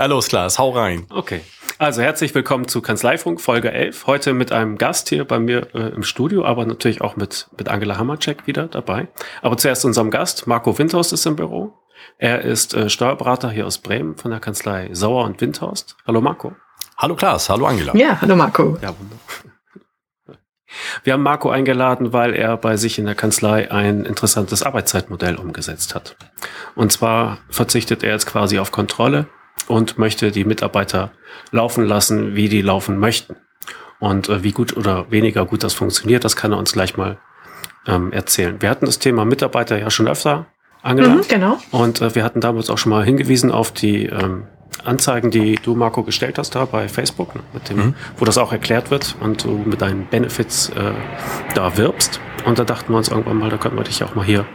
Hallo, Klaas, hau rein. Okay. Also herzlich willkommen zu Kanzleifunk Folge 11. Heute mit einem Gast hier bei mir äh, im Studio, aber natürlich auch mit, mit Angela Hammercheck wieder dabei. Aber zuerst unserem Gast. Marco Windhorst ist im Büro. Er ist äh, Steuerberater hier aus Bremen von der Kanzlei Sauer und Windhorst. Hallo Marco. Hallo Klaas, hallo Angela. Ja, hallo Marco. Ja, wunderbar. Wir haben Marco eingeladen, weil er bei sich in der Kanzlei ein interessantes Arbeitszeitmodell umgesetzt hat. Und zwar verzichtet er jetzt quasi auf Kontrolle und möchte die Mitarbeiter laufen lassen, wie die laufen möchten. Und äh, wie gut oder weniger gut das funktioniert, das kann er uns gleich mal ähm, erzählen. Wir hatten das Thema Mitarbeiter ja schon öfter angelangt. Mhm, genau. Und äh, wir hatten damals auch schon mal hingewiesen auf die ähm, Anzeigen, die du, Marco, gestellt hast da bei Facebook, ne, mit dem, mhm. wo das auch erklärt wird und du mit deinen Benefits äh, da wirbst. Und da dachten wir uns irgendwann mal, da könnten wir dich auch mal hier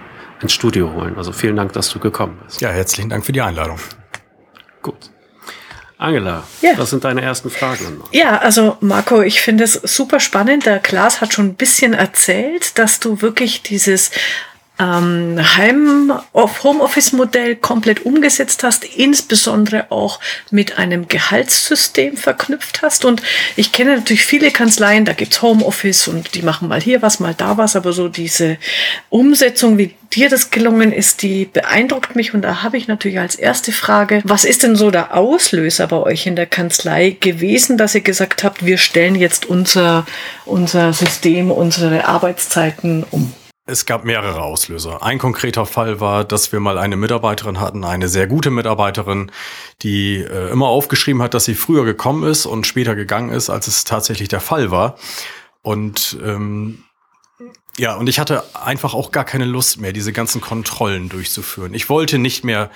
ins Studio holen. Also vielen Dank, dass du gekommen bist. Ja, herzlichen Dank für die Einladung. Gut. Angela, ja. was sind deine ersten Fragen? Ja, also Marco, ich finde es super spannend. Der Klaas hat schon ein bisschen erzählt, dass du wirklich dieses ähm, Homeoffice-Modell komplett umgesetzt hast, insbesondere auch mit einem Gehaltssystem verknüpft hast. Und ich kenne natürlich viele Kanzleien, da gibt's Homeoffice und die machen mal hier was, mal da was, aber so diese Umsetzung, wie dir das gelungen ist, die beeindruckt mich. Und da habe ich natürlich als erste Frage, was ist denn so der Auslöser bei euch in der Kanzlei gewesen, dass ihr gesagt habt, wir stellen jetzt unser, unser System, unsere Arbeitszeiten um? Es gab mehrere Auslöser. Ein konkreter Fall war, dass wir mal eine Mitarbeiterin hatten, eine sehr gute Mitarbeiterin, die äh, immer aufgeschrieben hat, dass sie früher gekommen ist und später gegangen ist, als es tatsächlich der Fall war. Und ähm, ja, und ich hatte einfach auch gar keine Lust mehr, diese ganzen Kontrollen durchzuführen. Ich wollte nicht mehr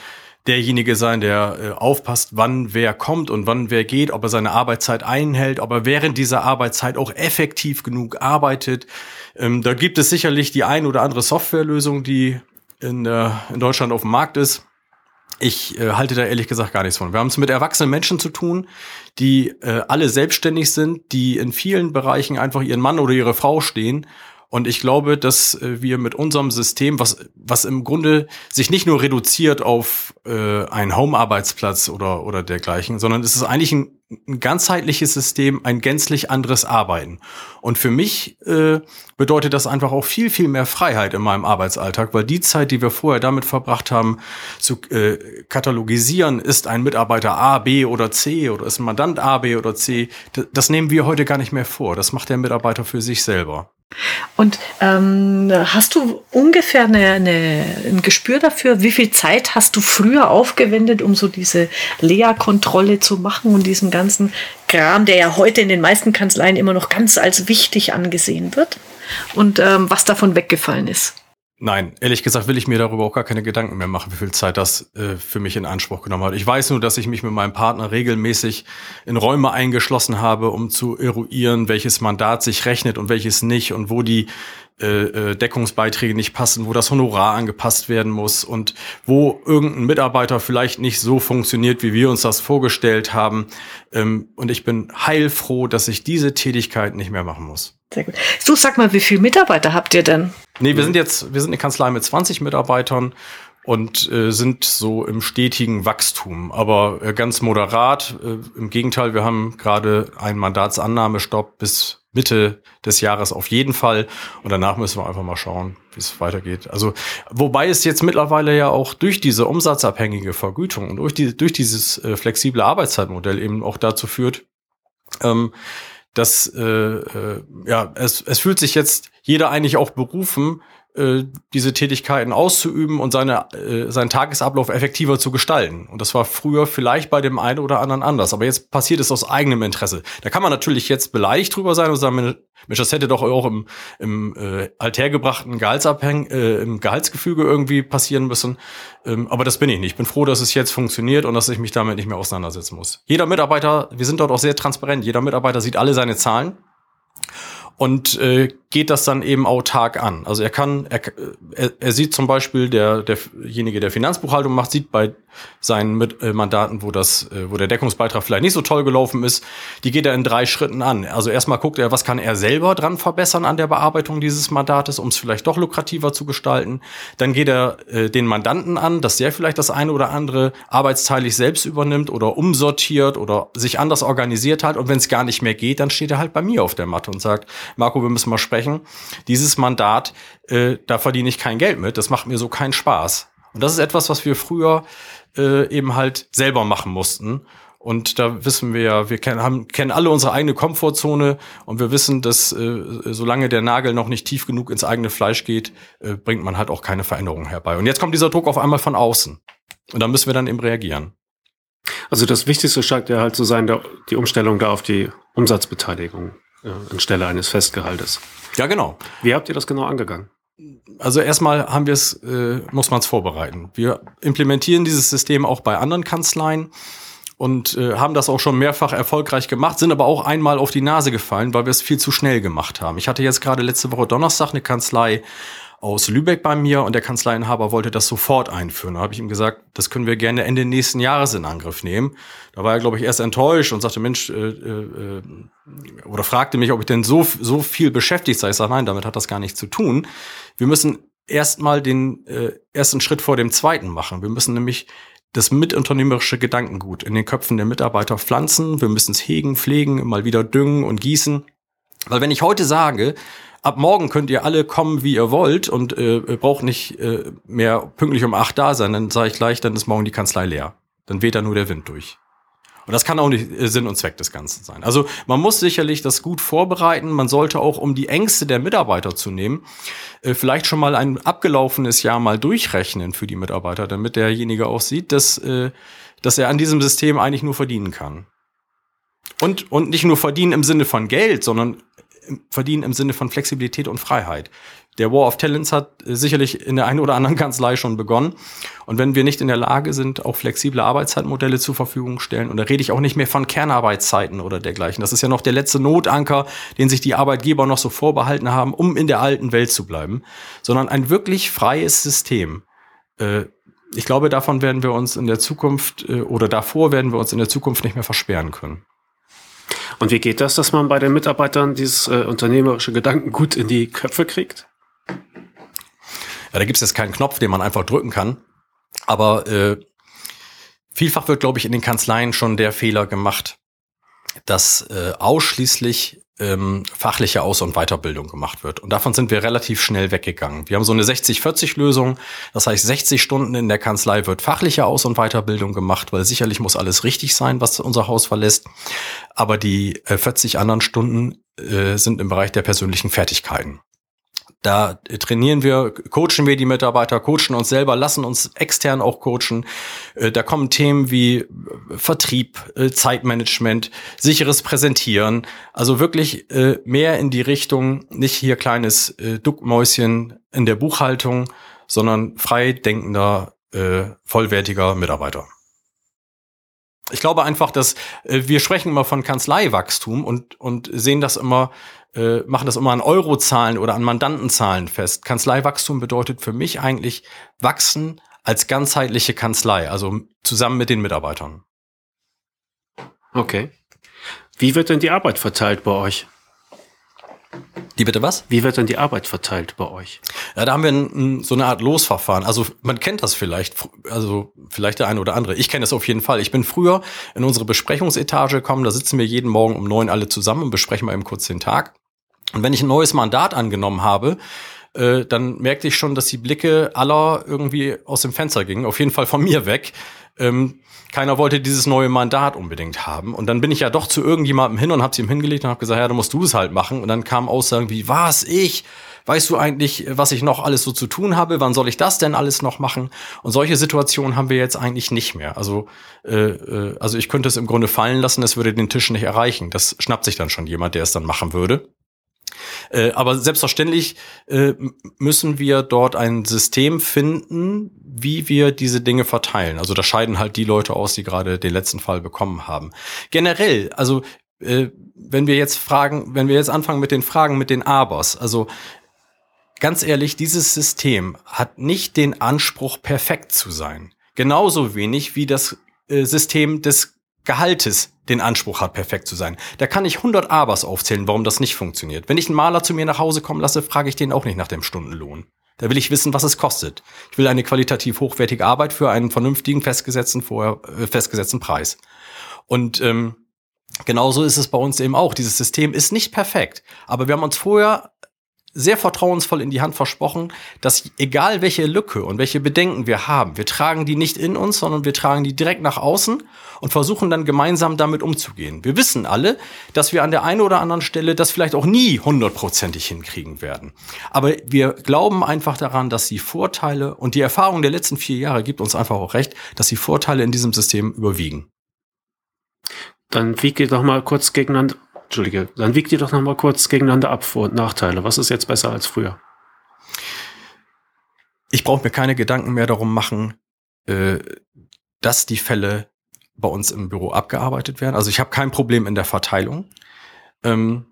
derjenige sein, der äh, aufpasst, wann wer kommt und wann wer geht, ob er seine Arbeitszeit einhält, ob er während dieser Arbeitszeit auch effektiv genug arbeitet. Ähm, da gibt es sicherlich die ein oder andere Softwarelösung, die in, äh, in Deutschland auf dem Markt ist. Ich äh, halte da ehrlich gesagt gar nichts von. Wir haben es mit erwachsenen Menschen zu tun, die äh, alle selbstständig sind, die in vielen Bereichen einfach ihren Mann oder ihre Frau stehen und ich glaube, dass äh, wir mit unserem System, was, was im Grunde sich nicht nur reduziert auf äh, einen Home-Arbeitsplatz oder, oder dergleichen, sondern es ist eigentlich ein, ein ganzheitliches System, ein gänzlich anderes Arbeiten. Und für mich äh, bedeutet das einfach auch viel, viel mehr Freiheit in meinem Arbeitsalltag, weil die Zeit, die wir vorher damit verbracht haben, zu äh, katalogisieren, ist ein Mitarbeiter A, B oder C oder ist ein Mandant A, B oder C, das, das nehmen wir heute gar nicht mehr vor. Das macht der Mitarbeiter für sich selber. Und ähm, hast du ungefähr eine, eine, ein Gespür dafür, wie viel Zeit hast du früher aufgewendet, um so diese Lehrkontrolle zu machen und diesen ganzen Kram, der ja heute in den meisten Kanzleien immer noch ganz als wichtig angesehen wird? Und ähm, was davon weggefallen ist? Nein, ehrlich gesagt will ich mir darüber auch gar keine Gedanken mehr machen, wie viel Zeit das äh, für mich in Anspruch genommen hat. Ich weiß nur, dass ich mich mit meinem Partner regelmäßig in Räume eingeschlossen habe, um zu eruieren, welches Mandat sich rechnet und welches nicht und wo die äh, äh, Deckungsbeiträge nicht passen, wo das Honorar angepasst werden muss und wo irgendein Mitarbeiter vielleicht nicht so funktioniert, wie wir uns das vorgestellt haben. Ähm, und ich bin heilfroh, dass ich diese Tätigkeit nicht mehr machen muss. Sehr gut. Du sag mal, wie viele Mitarbeiter habt ihr denn? Nee, wir sind jetzt, wir sind eine Kanzlei mit 20 Mitarbeitern und äh, sind so im stetigen Wachstum, aber äh, ganz moderat. Äh, Im Gegenteil, wir haben gerade einen Mandatsannahmestopp bis Mitte des Jahres auf jeden Fall. Und danach müssen wir einfach mal schauen, wie es weitergeht. Also, wobei es jetzt mittlerweile ja auch durch diese umsatzabhängige Vergütung und durch, die, durch dieses äh, flexible Arbeitszeitmodell eben auch dazu führt, ähm, dass äh, äh, ja, es, es fühlt sich jetzt jeder eigentlich auch berufen, äh, diese Tätigkeiten auszuüben und seine, äh, seinen Tagesablauf effektiver zu gestalten. Und das war früher vielleicht bei dem einen oder anderen anders. Aber jetzt passiert es aus eigenem Interesse. Da kann man natürlich jetzt beleidigt drüber sein und sagen, Mensch, das hätte doch auch im, im äh, althergebrachten Gehaltsabhäng äh, im Gehaltsgefüge irgendwie passieren müssen. Ähm, aber das bin ich nicht. Ich bin froh, dass es jetzt funktioniert und dass ich mich damit nicht mehr auseinandersetzen muss. Jeder Mitarbeiter, wir sind dort auch sehr transparent, jeder Mitarbeiter sieht alle seine Zahlen und äh, geht das dann eben autark an. Also er kann, er, er, er sieht zum Beispiel, der, derjenige, der Finanzbuchhaltung macht, sieht bei seinen Mit äh, Mandaten, wo das, äh, wo der Deckungsbeitrag vielleicht nicht so toll gelaufen ist, die geht er in drei Schritten an. Also erstmal guckt er, was kann er selber dran verbessern an der Bearbeitung dieses Mandates, um es vielleicht doch lukrativer zu gestalten. Dann geht er äh, den Mandanten an, dass der vielleicht das eine oder andere arbeitsteilig selbst übernimmt oder umsortiert oder sich anders organisiert hat. Und wenn es gar nicht mehr geht, dann steht er halt bei mir auf der Matte und sagt, Marco, wir müssen mal sprechen. Dieses Mandat, äh, da verdiene ich kein Geld mit. Das macht mir so keinen Spaß. Und das ist etwas, was wir früher äh, eben halt selber machen mussten. Und da wissen wir ja, wir kennen, haben, kennen alle unsere eigene Komfortzone und wir wissen, dass äh, solange der Nagel noch nicht tief genug ins eigene Fleisch geht, äh, bringt man halt auch keine Veränderung herbei. Und jetzt kommt dieser Druck auf einmal von außen. Und da müssen wir dann eben reagieren. Also das Wichtigste scheint ja halt zu sein, die Umstellung da auf die Umsatzbeteiligung ja, anstelle eines Festgehaltes. Ja, genau. Wie habt ihr das genau angegangen? Also erstmal haben wir es, äh, muss man es vorbereiten. Wir implementieren dieses System auch bei anderen Kanzleien und äh, haben das auch schon mehrfach erfolgreich gemacht, sind aber auch einmal auf die Nase gefallen, weil wir es viel zu schnell gemacht haben. Ich hatte jetzt gerade letzte Woche Donnerstag eine Kanzlei aus Lübeck bei mir und der Kanzleienhaber wollte das sofort einführen. Da habe ich ihm gesagt, das können wir gerne Ende nächsten Jahres in Angriff nehmen. Da war er, glaube ich, erst enttäuscht und sagte, Mensch, äh, äh, oder fragte mich, ob ich denn so, so viel beschäftigt sei. Ich sage, nein, damit hat das gar nichts zu tun. Wir müssen erstmal den äh, ersten Schritt vor dem zweiten machen. Wir müssen nämlich das mitunternehmerische Gedankengut in den Köpfen der Mitarbeiter pflanzen. Wir müssen es hegen, pflegen, mal wieder düngen und gießen. Weil wenn ich heute sage, ab morgen könnt ihr alle kommen, wie ihr wollt und äh, braucht nicht äh, mehr pünktlich um acht da sein, dann sage ich gleich, dann ist morgen die Kanzlei leer. Dann weht da nur der Wind durch. Und das kann auch nicht äh, Sinn und Zweck des Ganzen sein. Also man muss sicherlich das gut vorbereiten. Man sollte auch, um die Ängste der Mitarbeiter zu nehmen, äh, vielleicht schon mal ein abgelaufenes Jahr mal durchrechnen für die Mitarbeiter, damit derjenige auch sieht, dass, äh, dass er an diesem System eigentlich nur verdienen kann. Und, und nicht nur verdienen im Sinne von Geld, sondern verdienen im Sinne von Flexibilität und Freiheit. Der War of Talents hat äh, sicherlich in der einen oder anderen Kanzlei schon begonnen. Und wenn wir nicht in der Lage sind, auch flexible Arbeitszeitmodelle zur Verfügung stellen, und da rede ich auch nicht mehr von Kernarbeitszeiten oder dergleichen. Das ist ja noch der letzte Notanker, den sich die Arbeitgeber noch so vorbehalten haben, um in der alten Welt zu bleiben, sondern ein wirklich freies System. Äh, ich glaube, davon werden wir uns in der Zukunft äh, oder davor werden wir uns in der Zukunft nicht mehr versperren können. Und wie geht das, dass man bei den Mitarbeitern dieses äh, unternehmerische Gedanken gut in die Köpfe kriegt? Ja, da gibt es jetzt keinen Knopf, den man einfach drücken kann. Aber äh, vielfach wird, glaube ich, in den Kanzleien schon der Fehler gemacht, dass äh, ausschließlich ähm, fachliche Aus- und Weiterbildung gemacht wird. Und davon sind wir relativ schnell weggegangen. Wir haben so eine 60-40-Lösung. Das heißt, 60 Stunden in der Kanzlei wird fachliche Aus- und Weiterbildung gemacht, weil sicherlich muss alles richtig sein, was unser Haus verlässt. Aber die äh, 40 anderen Stunden äh, sind im Bereich der persönlichen Fertigkeiten. Da trainieren wir, coachen wir die Mitarbeiter, coachen uns selber, lassen uns extern auch coachen. Äh, da kommen Themen wie äh, Vertrieb, äh, Zeitmanagement, sicheres Präsentieren. Also wirklich mehr in die Richtung, nicht hier kleines Duckmäuschen in der Buchhaltung, sondern frei denkender, vollwertiger Mitarbeiter. Ich glaube einfach, dass wir sprechen immer von Kanzleiwachstum und, und sehen das immer äh, machen das immer an Eurozahlen oder an Mandantenzahlen fest. Kanzleiwachstum bedeutet für mich eigentlich wachsen als ganzheitliche Kanzlei, also zusammen mit den Mitarbeitern. Okay. Wie wird denn die Arbeit verteilt bei euch? Die bitte was? Wie wird denn die Arbeit verteilt bei euch? Ja, da haben wir ein, so eine Art Losverfahren. Also man kennt das vielleicht, also vielleicht der eine oder andere. Ich kenne es auf jeden Fall. Ich bin früher in unsere Besprechungsetage gekommen, da sitzen wir jeden Morgen um neun alle zusammen und besprechen mal eben kurz den Tag. Und wenn ich ein neues Mandat angenommen habe, äh, dann merkte ich schon, dass die Blicke aller irgendwie aus dem Fenster gingen, auf jeden Fall von mir weg. Ähm, keiner wollte dieses neue Mandat unbedingt haben. Und dann bin ich ja doch zu irgendjemandem hin und habe sie ihm hingelegt und habe gesagt, ja, dann musst du es halt machen. Und dann kamen Aussagen wie, was, ich? Weißt du eigentlich, was ich noch alles so zu tun habe? Wann soll ich das denn alles noch machen? Und solche Situationen haben wir jetzt eigentlich nicht mehr. Also, äh, äh, also ich könnte es im Grunde fallen lassen, es würde den Tisch nicht erreichen. Das schnappt sich dann schon jemand, der es dann machen würde. Äh, aber selbstverständlich äh, müssen wir dort ein System finden, wie wir diese Dinge verteilen. Also da scheiden halt die Leute aus, die gerade den letzten Fall bekommen haben. Generell, also äh, wenn wir jetzt fragen, wenn wir jetzt anfangen mit den Fragen mit den Abers, also ganz ehrlich, dieses System hat nicht den Anspruch, perfekt zu sein. Genauso wenig wie das äh, System des Gehaltes den Anspruch hat, perfekt zu sein. Da kann ich 100 Abers aufzählen, warum das nicht funktioniert. Wenn ich einen Maler zu mir nach Hause kommen lasse, frage ich den auch nicht nach dem Stundenlohn. Da will ich wissen, was es kostet. Ich will eine qualitativ hochwertige Arbeit für einen vernünftigen, festgesetzten, vorher, äh, festgesetzten Preis. Und ähm, genauso ist es bei uns eben auch. Dieses System ist nicht perfekt. Aber wir haben uns vorher sehr vertrauensvoll in die Hand versprochen, dass egal welche Lücke und welche Bedenken wir haben, wir tragen die nicht in uns, sondern wir tragen die direkt nach außen und versuchen dann gemeinsam damit umzugehen. Wir wissen alle, dass wir an der einen oder anderen Stelle das vielleicht auch nie hundertprozentig hinkriegen werden. Aber wir glauben einfach daran, dass die Vorteile und die Erfahrung der letzten vier Jahre gibt uns einfach auch recht, dass die Vorteile in diesem System überwiegen. Dann wiege doch mal kurz gegeneinander Entschuldige, dann wiegt ihr doch noch mal kurz gegeneinander ab Vor- und Nachteile. Was ist jetzt besser als früher? Ich brauche mir keine Gedanken mehr darum machen, äh, dass die Fälle bei uns im Büro abgearbeitet werden. Also ich habe kein Problem in der Verteilung. Ähm,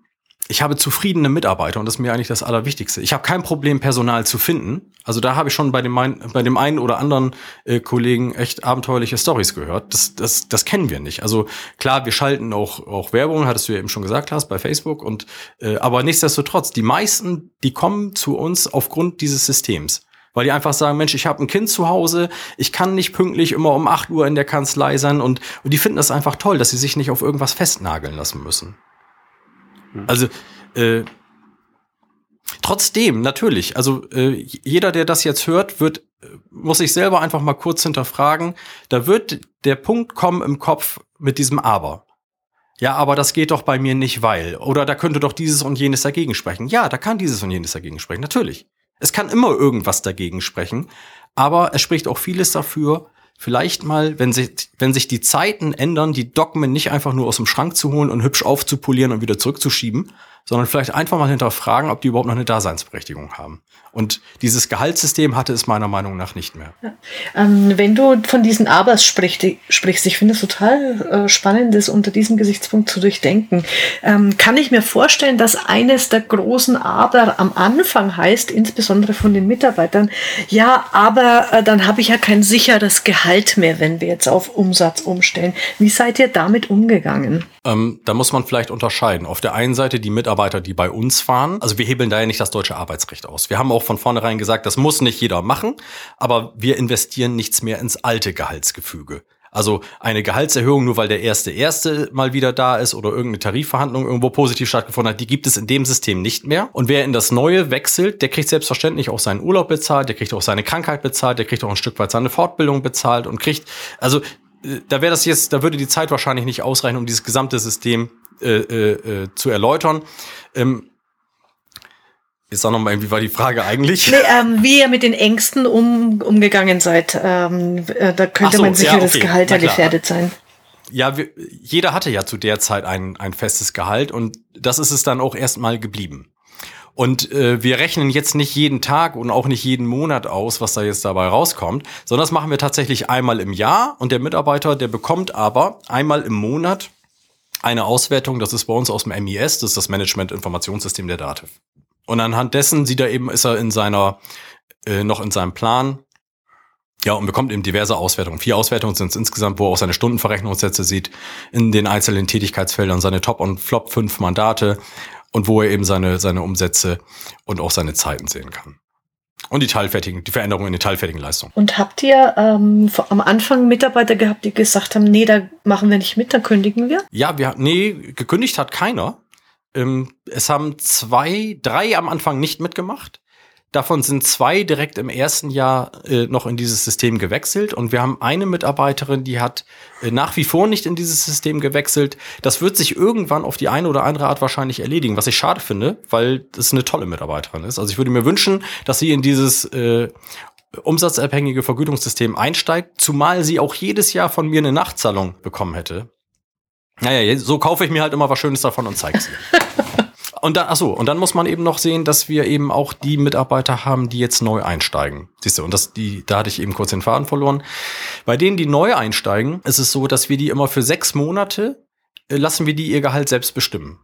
ich habe zufriedene Mitarbeiter und das ist mir eigentlich das Allerwichtigste. Ich habe kein Problem, Personal zu finden. Also da habe ich schon bei dem, mein, bei dem einen oder anderen äh, Kollegen echt abenteuerliche Stories gehört. Das, das, das kennen wir nicht. Also klar, wir schalten auch, auch Werbung, hattest du ja eben schon gesagt hast, bei Facebook. Und äh, aber nichtsdestotrotz, die meisten, die kommen zu uns aufgrund dieses Systems. Weil die einfach sagen, Mensch, ich habe ein Kind zu Hause, ich kann nicht pünktlich immer um 8 Uhr in der Kanzlei sein und, und die finden das einfach toll, dass sie sich nicht auf irgendwas festnageln lassen müssen. Also äh, trotzdem, natürlich, also äh, jeder, der das jetzt hört, wird, muss sich selber einfach mal kurz hinterfragen. Da wird der Punkt kommen im Kopf mit diesem Aber. Ja, aber das geht doch bei mir nicht, weil. Oder da könnte doch dieses und jenes dagegen sprechen. Ja, da kann dieses und jenes dagegen sprechen, natürlich. Es kann immer irgendwas dagegen sprechen, aber es spricht auch vieles dafür, vielleicht mal, wenn sich, wenn sich die Zeiten ändern, die Dogmen nicht einfach nur aus dem Schrank zu holen und hübsch aufzupolieren und wieder zurückzuschieben, sondern vielleicht einfach mal hinterfragen, ob die überhaupt noch eine Daseinsberechtigung haben. Und dieses Gehaltssystem hatte es meiner Meinung nach nicht mehr. Ja. Ähm, wenn du von diesen Abers sprichst, sprichst ich finde es total äh, spannend, das unter diesem Gesichtspunkt zu durchdenken. Ähm, kann ich mir vorstellen, dass eines der großen Aber am Anfang heißt, insbesondere von den Mitarbeitern, ja, aber äh, dann habe ich ja kein sicheres Gehalt mehr, wenn wir jetzt auf Umsatz umstellen. Wie seid ihr damit umgegangen? Ähm, da muss man vielleicht unterscheiden. Auf der einen Seite die Mitarbeiter, die bei uns fahren. Also wir hebeln da ja nicht das deutsche Arbeitsrecht aus. Wir haben auch von vornherein gesagt, das muss nicht jeder machen, aber wir investieren nichts mehr ins alte Gehaltsgefüge. Also eine Gehaltserhöhung, nur weil der erste erste mal wieder da ist oder irgendeine Tarifverhandlung irgendwo positiv stattgefunden hat, die gibt es in dem System nicht mehr. Und wer in das neue wechselt, der kriegt selbstverständlich auch seinen Urlaub bezahlt, der kriegt auch seine Krankheit bezahlt, der kriegt auch ein Stück weit seine Fortbildung bezahlt und kriegt, also äh, da wäre das jetzt, da würde die Zeit wahrscheinlich nicht ausreichen, um dieses gesamte System äh, äh, äh zu erläutern. Ähm, Jetzt sag nochmal, wie war die Frage eigentlich? Nee, ähm, wie ihr mit den Ängsten um, umgegangen seid. Ähm, äh, da könnte so, man sicher ja, okay. das Gehalt ja gefährdet sein. Ja, wir, jeder hatte ja zu der Zeit ein, ein festes Gehalt und das ist es dann auch erstmal geblieben. Und äh, wir rechnen jetzt nicht jeden Tag und auch nicht jeden Monat aus, was da jetzt dabei rauskommt, sondern das machen wir tatsächlich einmal im Jahr und der Mitarbeiter, der bekommt aber einmal im Monat eine Auswertung, das ist bei uns aus dem MIS, das ist das Management Informationssystem der DATEV. Und anhand dessen sieht er eben, ist er in seiner, äh, noch in seinem Plan. Ja, und bekommt eben diverse Auswertungen. Vier Auswertungen sind es insgesamt, wo er auch seine Stundenverrechnungssätze sieht, in den einzelnen Tätigkeitsfeldern, seine Top- und Flop fünf Mandate und wo er eben seine, seine Umsätze und auch seine Zeiten sehen kann. Und die teilfertigen, die Veränderungen in den teilfertigen Leistungen. Und habt ihr ähm, am Anfang Mitarbeiter gehabt, die gesagt haben, nee, da machen wir nicht mit, dann kündigen wir? Ja, wir, nee, gekündigt hat keiner. Ähm, es haben zwei, drei am Anfang nicht mitgemacht. Davon sind zwei direkt im ersten Jahr äh, noch in dieses System gewechselt und wir haben eine Mitarbeiterin, die hat äh, nach wie vor nicht in dieses System gewechselt. Das wird sich irgendwann auf die eine oder andere Art wahrscheinlich erledigen, was ich schade finde, weil das eine tolle Mitarbeiterin ist. Also ich würde mir wünschen, dass sie in dieses äh, umsatzabhängige Vergütungssystem einsteigt, zumal sie auch jedes Jahr von mir eine Nachzahlung bekommen hätte. Naja, so kaufe ich mir halt immer was Schönes davon und zeige es Und dann, ach so, und dann muss man eben noch sehen, dass wir eben auch die Mitarbeiter haben, die jetzt neu einsteigen. Siehst du, und das, die, da hatte ich eben kurz den Faden verloren. Bei denen, die neu einsteigen, ist es so, dass wir die immer für sechs Monate äh, lassen wir die ihr Gehalt selbst bestimmen.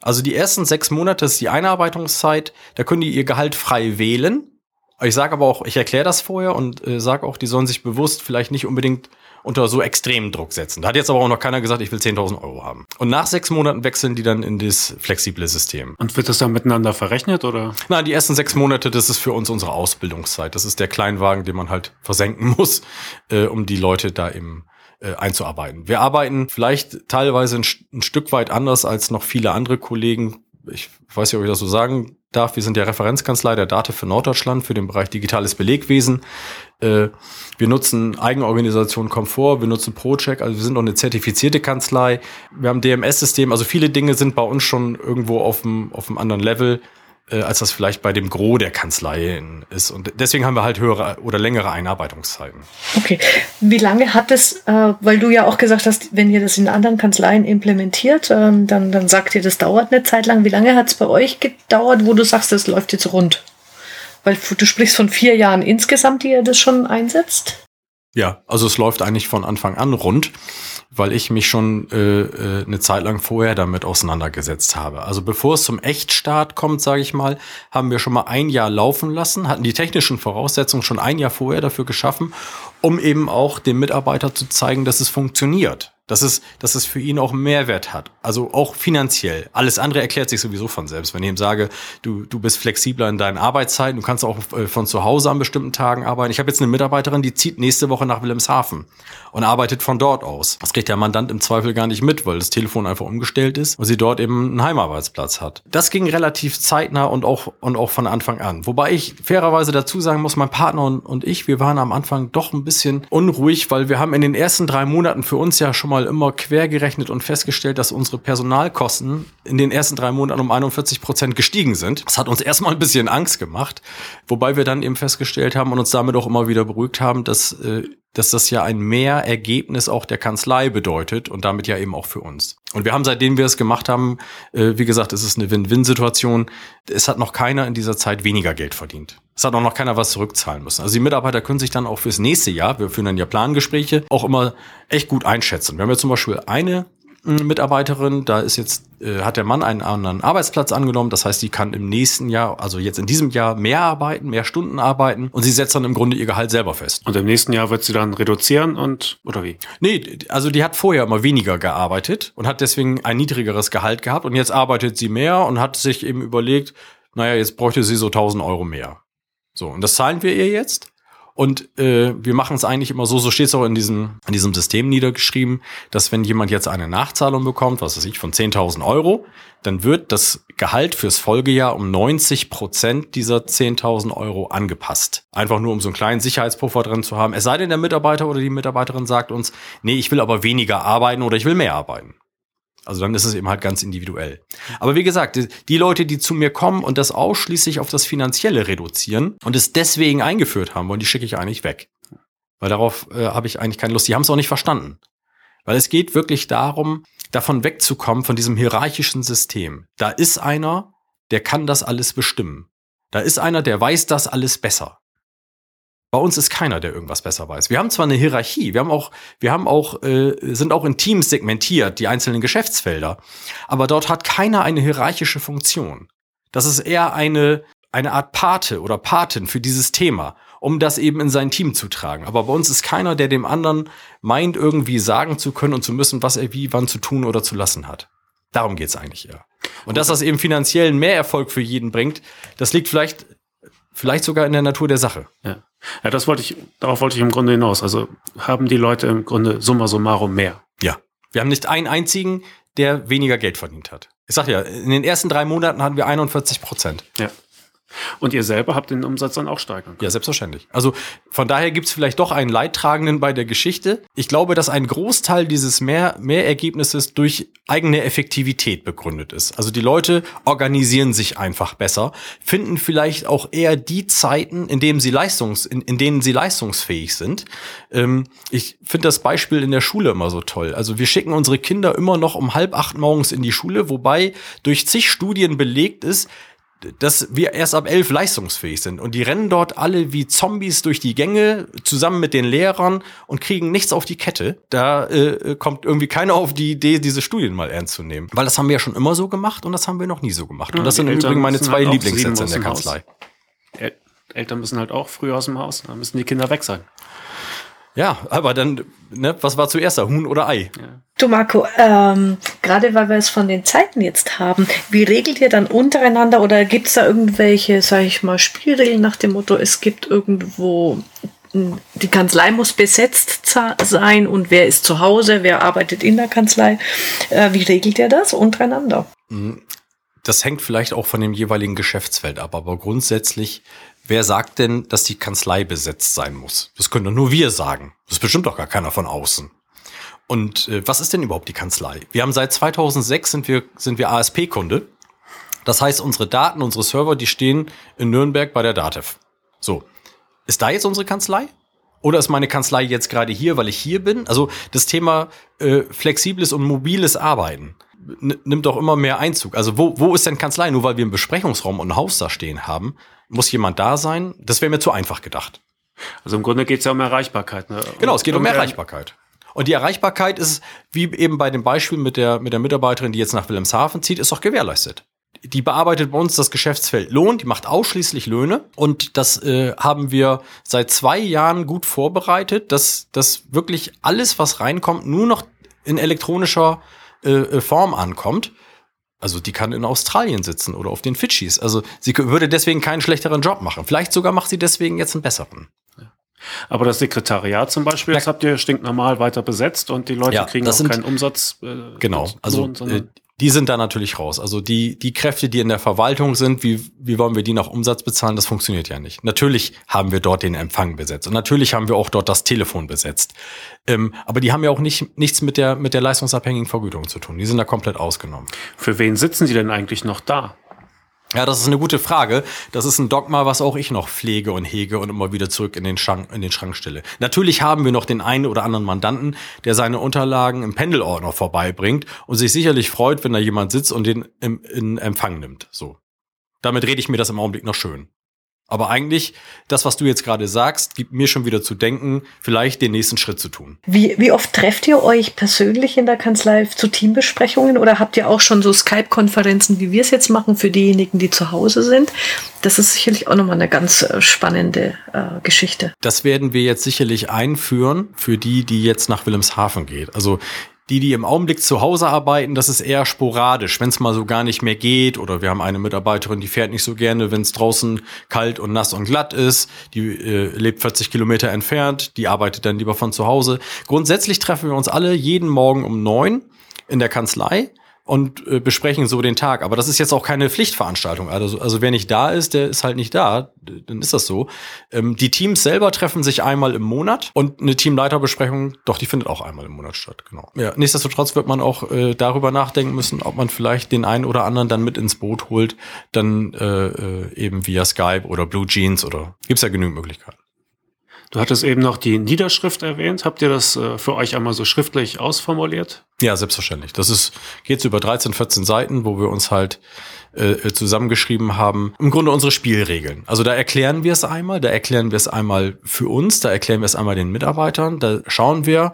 Also die ersten sechs Monate ist die Einarbeitungszeit, da können die ihr Gehalt frei wählen. Ich sage aber auch, ich erkläre das vorher und äh, sage auch, die sollen sich bewusst vielleicht nicht unbedingt unter so extremen Druck setzen. Da hat jetzt aber auch noch keiner gesagt, ich will 10.000 Euro haben. Und nach sechs Monaten wechseln die dann in das flexible System. Und wird das dann miteinander verrechnet oder? Nein, die ersten sechs Monate, das ist für uns unsere Ausbildungszeit. Das ist der Kleinwagen, den man halt versenken muss, äh, um die Leute da eben äh, einzuarbeiten. Wir arbeiten vielleicht teilweise ein, ein Stück weit anders als noch viele andere Kollegen. Ich weiß nicht, ob ich das so sagen darf. Wir sind der Referenzkanzlei der Date für Norddeutschland für den Bereich digitales Belegwesen. Äh, wir nutzen Eigenorganisation Komfort, wir nutzen ProCheck, also wir sind auch eine zertifizierte Kanzlei. Wir haben DMS-System, also viele Dinge sind bei uns schon irgendwo auf einem, auf einem anderen Level äh, als das vielleicht bei dem Gros der Kanzleien ist. Und deswegen haben wir halt höhere oder längere Einarbeitungszeiten. Okay. Wie lange hat es, äh, weil du ja auch gesagt hast, wenn ihr das in anderen Kanzleien implementiert, ähm, dann, dann sagt ihr, das dauert eine Zeit lang. Wie lange hat es bei euch gedauert, wo du sagst, das läuft jetzt rund? Weil du sprichst von vier Jahren insgesamt, die ihr das schon einsetzt? Ja, also es läuft eigentlich von Anfang an rund weil ich mich schon äh, äh, eine Zeit lang vorher damit auseinandergesetzt habe. Also bevor es zum Echtstart kommt, sage ich mal, haben wir schon mal ein Jahr laufen lassen, hatten die technischen Voraussetzungen schon ein Jahr vorher dafür geschaffen, um eben auch dem Mitarbeiter zu zeigen, dass es funktioniert dass es, dass es für ihn auch Mehrwert hat. Also auch finanziell. Alles andere erklärt sich sowieso von selbst. Wenn ich ihm sage, du, du bist flexibler in deinen Arbeitszeiten, du kannst auch äh, von zu Hause an bestimmten Tagen arbeiten. Ich habe jetzt eine Mitarbeiterin, die zieht nächste Woche nach Wilhelmshaven und arbeitet von dort aus. Das kriegt der Mandant im Zweifel gar nicht mit, weil das Telefon einfach umgestellt ist und sie dort eben einen Heimarbeitsplatz hat. Das ging relativ zeitnah und auch, und auch von Anfang an. Wobei ich fairerweise dazu sagen muss, mein Partner und, und ich, wir waren am Anfang doch ein bisschen unruhig, weil wir haben in den ersten drei Monaten für uns ja schon mal immer quer gerechnet und festgestellt, dass unsere Personalkosten in den ersten drei Monaten um 41 Prozent gestiegen sind. Das hat uns erstmal ein bisschen Angst gemacht, wobei wir dann eben festgestellt haben und uns damit auch immer wieder beruhigt haben, dass, äh, dass das ja ein Mehrergebnis auch der Kanzlei bedeutet und damit ja eben auch für uns. Und wir haben, seitdem wir es gemacht haben, äh, wie gesagt, es ist eine Win-Win-Situation. Es hat noch keiner in dieser Zeit weniger Geld verdient. Es hat auch noch keiner was zurückzahlen müssen. Also die Mitarbeiter können sich dann auch fürs nächste Jahr, wir führen dann ja Plangespräche, auch immer echt gut einschätzen. Wir haben jetzt zum Beispiel eine Mitarbeiterin, da ist jetzt, äh, hat der Mann einen anderen Arbeitsplatz angenommen. Das heißt, die kann im nächsten Jahr, also jetzt in diesem Jahr, mehr arbeiten, mehr Stunden arbeiten und sie setzt dann im Grunde ihr Gehalt selber fest. Und im nächsten Jahr wird sie dann reduzieren und oder wie? Nee, also die hat vorher immer weniger gearbeitet und hat deswegen ein niedrigeres Gehalt gehabt und jetzt arbeitet sie mehr und hat sich eben überlegt, naja, jetzt bräuchte sie so 1000 Euro mehr. So, und das zahlen wir ihr jetzt. Und äh, wir machen es eigentlich immer so, so steht es auch in diesem, in diesem System niedergeschrieben, dass wenn jemand jetzt eine Nachzahlung bekommt, was weiß ich, von 10.000 Euro, dann wird das Gehalt fürs Folgejahr um 90 Prozent dieser 10.000 Euro angepasst. Einfach nur, um so einen kleinen Sicherheitspuffer drin zu haben. Es sei denn, der Mitarbeiter oder die Mitarbeiterin sagt uns, nee, ich will aber weniger arbeiten oder ich will mehr arbeiten. Also dann ist es eben halt ganz individuell. Aber wie gesagt, die, Leute, die zu mir kommen und das ausschließlich auf das Finanzielle reduzieren und es deswegen eingeführt haben wollen, die schicke ich eigentlich weg. Weil darauf äh, habe ich eigentlich keine Lust. Die haben es auch nicht verstanden. Weil es geht wirklich darum, davon wegzukommen, von diesem hierarchischen System. Da ist einer, der kann das alles bestimmen. Da ist einer, der weiß das alles besser. Bei uns ist keiner, der irgendwas besser weiß. Wir haben zwar eine Hierarchie, wir haben auch, wir haben auch, äh, sind auch in Teams segmentiert, die einzelnen Geschäftsfelder, aber dort hat keiner eine hierarchische Funktion. Das ist eher eine, eine Art Pate oder Patin für dieses Thema, um das eben in sein Team zu tragen. Aber bei uns ist keiner, der dem anderen meint, irgendwie sagen zu können und zu müssen, was er wie wann zu tun oder zu lassen hat. Darum geht's eigentlich eher. Und dass das eben finanziellen Mehrerfolg für jeden bringt, das liegt vielleicht, vielleicht sogar in der Natur der Sache. Ja. Ja, das wollte ich, darauf wollte ich im Grunde hinaus. Also haben die Leute im Grunde summa summarum mehr. Ja. Wir haben nicht einen einzigen, der weniger Geld verdient hat. Ich sag ja, in den ersten drei Monaten hatten wir 41 Prozent. Ja. Und ihr selber habt den Umsatz dann auch steigern können. Ja, selbstverständlich. Also von daher gibt's vielleicht doch einen Leidtragenden bei der Geschichte. Ich glaube, dass ein Großteil dieses Mehr Mehrergebnisses durch eigene Effektivität begründet ist. Also die Leute organisieren sich einfach besser, finden vielleicht auch eher die Zeiten, in denen sie leistungs, in, in denen sie leistungsfähig sind. Ähm, ich finde das Beispiel in der Schule immer so toll. Also wir schicken unsere Kinder immer noch um halb acht morgens in die Schule, wobei durch zig Studien belegt ist, dass wir erst ab elf leistungsfähig sind. Und die rennen dort alle wie Zombies durch die Gänge zusammen mit den Lehrern und kriegen nichts auf die Kette. Da äh, kommt irgendwie keiner auf die Idee, diese Studien mal ernst zu nehmen. Weil das haben wir ja schon immer so gemacht und das haben wir noch nie so gemacht. Ja, und das sind im Übrigen meine zwei halt Lieblingssätze in der Kanzlei. El Eltern müssen halt auch früh aus dem Haus, da müssen die Kinder weg sein. Ja, aber dann, ne, was war zuerst da, Huhn oder Ei? Du Marco, ähm, gerade weil wir es von den Zeiten jetzt haben, wie regelt ihr dann untereinander oder gibt es da irgendwelche, sage ich mal, Spielregeln nach dem Motto, es gibt irgendwo mh, die Kanzlei muss besetzt sein und wer ist zu Hause, wer arbeitet in der Kanzlei. Äh, wie regelt ihr das untereinander? Das hängt vielleicht auch von dem jeweiligen Geschäftsfeld ab, aber grundsätzlich, wer sagt denn, dass die Kanzlei besetzt sein muss? Das können doch nur wir sagen. Das bestimmt doch gar keiner von außen. Und äh, was ist denn überhaupt die Kanzlei? Wir haben seit 2006 sind wir, sind wir ASP-Kunde. Das heißt, unsere Daten, unsere Server, die stehen in Nürnberg bei der DATEV. So. Ist da jetzt unsere Kanzlei? Oder ist meine Kanzlei jetzt gerade hier, weil ich hier bin? Also das Thema äh, flexibles und mobiles Arbeiten nimmt doch immer mehr Einzug. Also wo, wo ist denn Kanzlei? Nur weil wir einen Besprechungsraum und ein Haus da stehen haben, muss jemand da sein? Das wäre mir zu einfach gedacht. Also im Grunde geht es ja um Erreichbarkeit. Ne? Genau, es geht um Irgendwer- Erreichbarkeit. Und die Erreichbarkeit ist, wie eben bei dem Beispiel mit der, mit der Mitarbeiterin, die jetzt nach Wilhelmshaven zieht, ist doch gewährleistet. Die bearbeitet bei uns das Geschäftsfeld Lohn, die macht ausschließlich Löhne und das äh, haben wir seit zwei Jahren gut vorbereitet, dass, dass wirklich alles, was reinkommt, nur noch in elektronischer äh, äh, Form ankommt. Also die kann in Australien sitzen oder auf den Fidschis. Also sie würde deswegen keinen schlechteren Job machen. Vielleicht sogar macht sie deswegen jetzt einen besseren. Aber das Sekretariat zum Beispiel, das habt ihr stinknormal weiter besetzt und die Leute Ja, kriegen auch sind- keinen Umsatz. Äh, Genau, also Lohn, äh, die sind da natürlich raus. Also die, die Kräfte, die in der Verwaltung sind, wie, wie wollen wir die nach Umsatz bezahlen, das funktioniert ja nicht. Natürlich haben wir dort den Empfang besetzt und natürlich haben wir auch dort das Telefon besetzt. Ähm, aber die haben ja auch nicht, nichts mit der, mit der leistungsabhängigen Vergütung zu tun. Die sind da komplett ausgenommen. für wen sitzen die denn eigentlich noch da? Ja, das ist eine gute Frage. Das ist ein Dogma, was auch ich noch pflege und hege und immer wieder zurück in den Schrank, in den Schrank stelle. Natürlich haben wir noch den einen oder anderen Mandanten, der seine Unterlagen im Pendelordner vorbeibringt und sich sicherlich freut, wenn da jemand sitzt und den im, in Empfang nimmt. So. Damit rede ich mir das im Augenblick noch schön. Aber eigentlich, das, was du jetzt gerade sagst, gibt mir schon wieder zu denken, vielleicht den nächsten Schritt zu tun. Wie, wie oft trefft ihr euch persönlich in der Kanzlei zu Teambesprechungen oder habt ihr auch schon so Skype-Konferenzen, wie wir es jetzt machen, für diejenigen, die zu Hause sind? Das ist sicherlich auch nochmal eine ganz äh, spannende äh, Geschichte. Das werden wir jetzt sicherlich einführen für die, die jetzt nach Wilhelmshaven geht. Also die, die im Augenblick zu Hause arbeiten, das ist eher sporadisch, wenn es mal so gar nicht mehr geht. Oder wir haben eine Mitarbeiterin, die fährt nicht so gerne, wenn es draußen kalt und nass und glatt ist. Die äh, lebt 40 Kilometer entfernt, die arbeitet dann lieber von zu Hause. Grundsätzlich treffen wir uns alle jeden Morgen um neun in der Kanzlei und äh, besprechen so den Tag. Aber das ist jetzt auch keine Pflichtveranstaltung. Also, also wer nicht da ist, der ist halt nicht da. Dann ist das so. Ähm, die Teams selber treffen sich einmal im Monat und eine Teamleiterbesprechung, doch, die findet auch einmal im Monat statt. Genau. Ja, nichtsdestotrotz wird man auch äh, darüber nachdenken müssen, ob man vielleicht den einen oder anderen dann mit ins Boot holt, dann äh, äh, eben via Skype oder Blue Jeans oder gibt's ja genügend Möglichkeiten. Du hattest eben noch die Niederschrift erwähnt. Habt ihr das äh, für euch einmal so schriftlich ausformuliert? Ja, selbstverständlich. Das ist geht so über 13, 14 Seiten, wo wir uns halt äh, zusammengeschrieben haben. Im Grunde unsere Spielregeln. Also da erklären wir es einmal, da erklären wir es einmal für uns, da erklären wir es einmal den Mitarbeitern, da schauen wir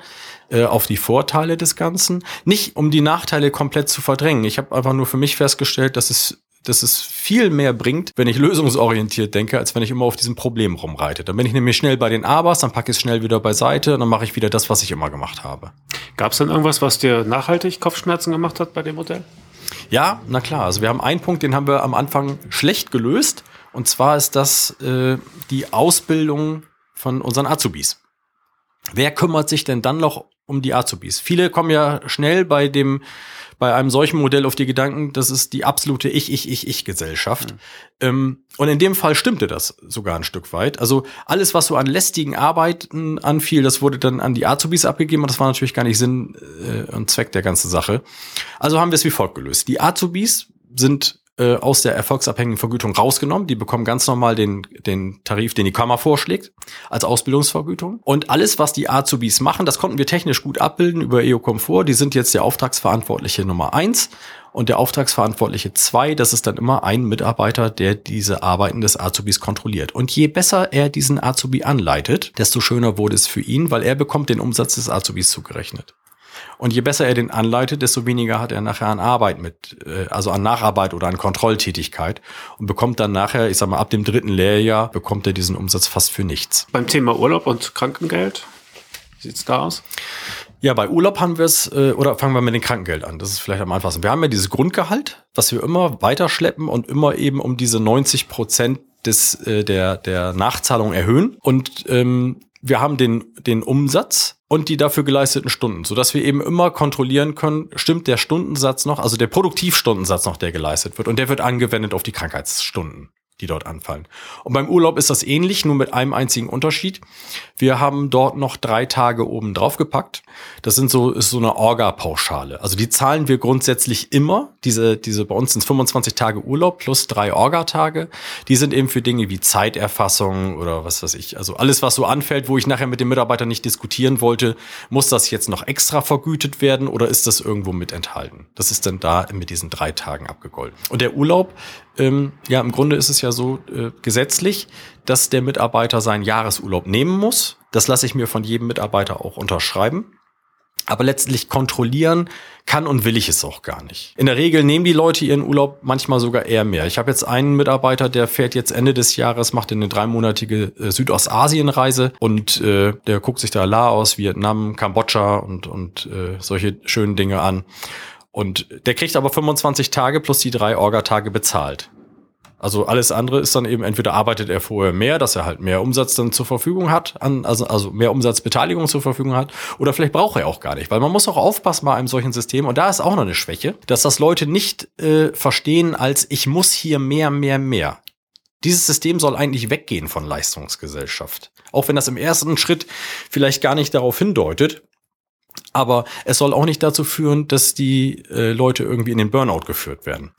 äh, auf die Vorteile des Ganzen. Nicht um die Nachteile komplett zu verdrängen. Ich habe einfach nur für mich festgestellt, dass es dass es viel mehr bringt, wenn ich lösungsorientiert denke, als wenn ich immer auf diesem Problem rumreite. Dann bin ich nämlich schnell bei den Abers, dann packe ich es schnell wieder beiseite und dann mache ich wieder das, was ich immer gemacht habe. Gab es denn irgendwas, was dir nachhaltig Kopfschmerzen gemacht hat bei dem Modell? Ja, na klar. Also wir haben einen Punkt, den haben wir am Anfang schlecht gelöst. Und zwar ist das äh, die Ausbildung von unseren Azubis. Wer kümmert sich denn dann noch um die Azubis? Viele kommen ja schnell bei dem bei einem solchen Modell auf die Gedanken, das ist die absolute Ich, Ich, Ich, Ich-Gesellschaft. Ähm, und in dem Fall stimmte das sogar ein Stück weit. Also alles, was so an lästigen Arbeiten anfiel, das wurde dann an die Azubis abgegeben und das war natürlich gar nicht Sinn äh, und Zweck der ganzen Sache. Also haben wir es wie folgt gelöst. Die Azubis sind äh, aus der erfolgsabhängigen Vergütung rausgenommen. Die bekommen ganz normal den, den Tarif, den die Kammer vorschlägt, als Ausbildungsvergütung. Und alles, was die Azubis machen, das konnten wir technisch gut abbilden über EO Komfort. Die sind jetzt der Auftragsverantwortliche Nummer eins und der Auftragsverantwortliche zwei. Das ist dann immer ein Mitarbeiter, der diese Arbeiten des Azubis kontrolliert. Und je besser er diesen Azubi anleitet, desto schöner wurde es für ihn, weil er bekommt den Umsatz des Azubis zugerechnet. Und je besser er den anleitet, desto weniger hat er nachher an Arbeit mit, äh, also an Nacharbeit oder an Kontrolltätigkeit und bekommt dann nachher, ich sag mal, ab dem dritten Lehrjahr bekommt er diesen Umsatz fast für nichts. Beim Thema Urlaub und Krankengeld, wie sieht's da aus? Ja, bei Urlaub haben wir es, äh, oder fangen wir mit dem Krankengeld an. Das ist vielleicht am einfachsten. Wir haben ja dieses Grundgehalt, was wir immer weiterschleppen und immer eben um diese 90 Prozent des, äh, der, der Nachzahlung erhöhen. Und ähm, wir haben den, den Umsatz und die dafür geleisteten Stunden, sodass wir eben immer kontrollieren können, stimmt der Stundensatz noch, also der Produktivstundensatz noch, der geleistet wird. Und der wird angewendet auf die Krankheitsstunden die dort anfallen. Und beim Urlaub ist das ähnlich, nur mit einem einzigen Unterschied. Wir haben dort noch drei Tage oben drauf gepackt. Das sind so, ist so eine Orga-Pauschale. Also die zahlen wir grundsätzlich immer. Diese, diese, bei uns sind 25 Tage Urlaub plus drei Orga-Tage. Die sind eben für Dinge wie Zeiterfassung oder was weiß ich. Also alles, was so anfällt, wo ich nachher mit dem Mitarbeiter nicht diskutieren wollte, muss das jetzt noch extra vergütet werden oder ist das irgendwo mit enthalten? Das ist dann da mit diesen drei Tagen abgegolten. Und der Urlaub ähm, ja, im Grunde ist es ja so äh, gesetzlich, dass der Mitarbeiter seinen Jahresurlaub nehmen muss. Das lasse ich mir von jedem Mitarbeiter auch unterschreiben. Aber letztlich kontrollieren kann und will ich es auch gar nicht. In der Regel nehmen die Leute ihren Urlaub manchmal sogar eher mehr. Ich habe jetzt einen Mitarbeiter, der fährt jetzt Ende des Jahres, macht eine dreimonatige äh, Südostasien-Reise und äh, der guckt sich da Laos, Vietnam, Kambodscha und, und äh, solche schönen Dinge an. Und der kriegt aber 25 Tage plus die drei Orga-Tage bezahlt. Also alles andere ist dann eben, entweder arbeitet er vorher mehr, dass er halt mehr Umsatz dann zur Verfügung hat, an, also, also mehr Umsatzbeteiligung zur Verfügung hat, oder vielleicht braucht er auch gar nicht, weil man muss auch aufpassen bei einem solchen System, und da ist auch noch eine Schwäche, dass das Leute nicht äh, verstehen als ich muss hier mehr, mehr, mehr. Dieses System soll eigentlich weggehen von Leistungsgesellschaft. Auch wenn das im ersten Schritt vielleicht gar nicht darauf hindeutet, aber es soll auch nicht dazu führen, dass die äh, Leute irgendwie in den Burnout geführt werden.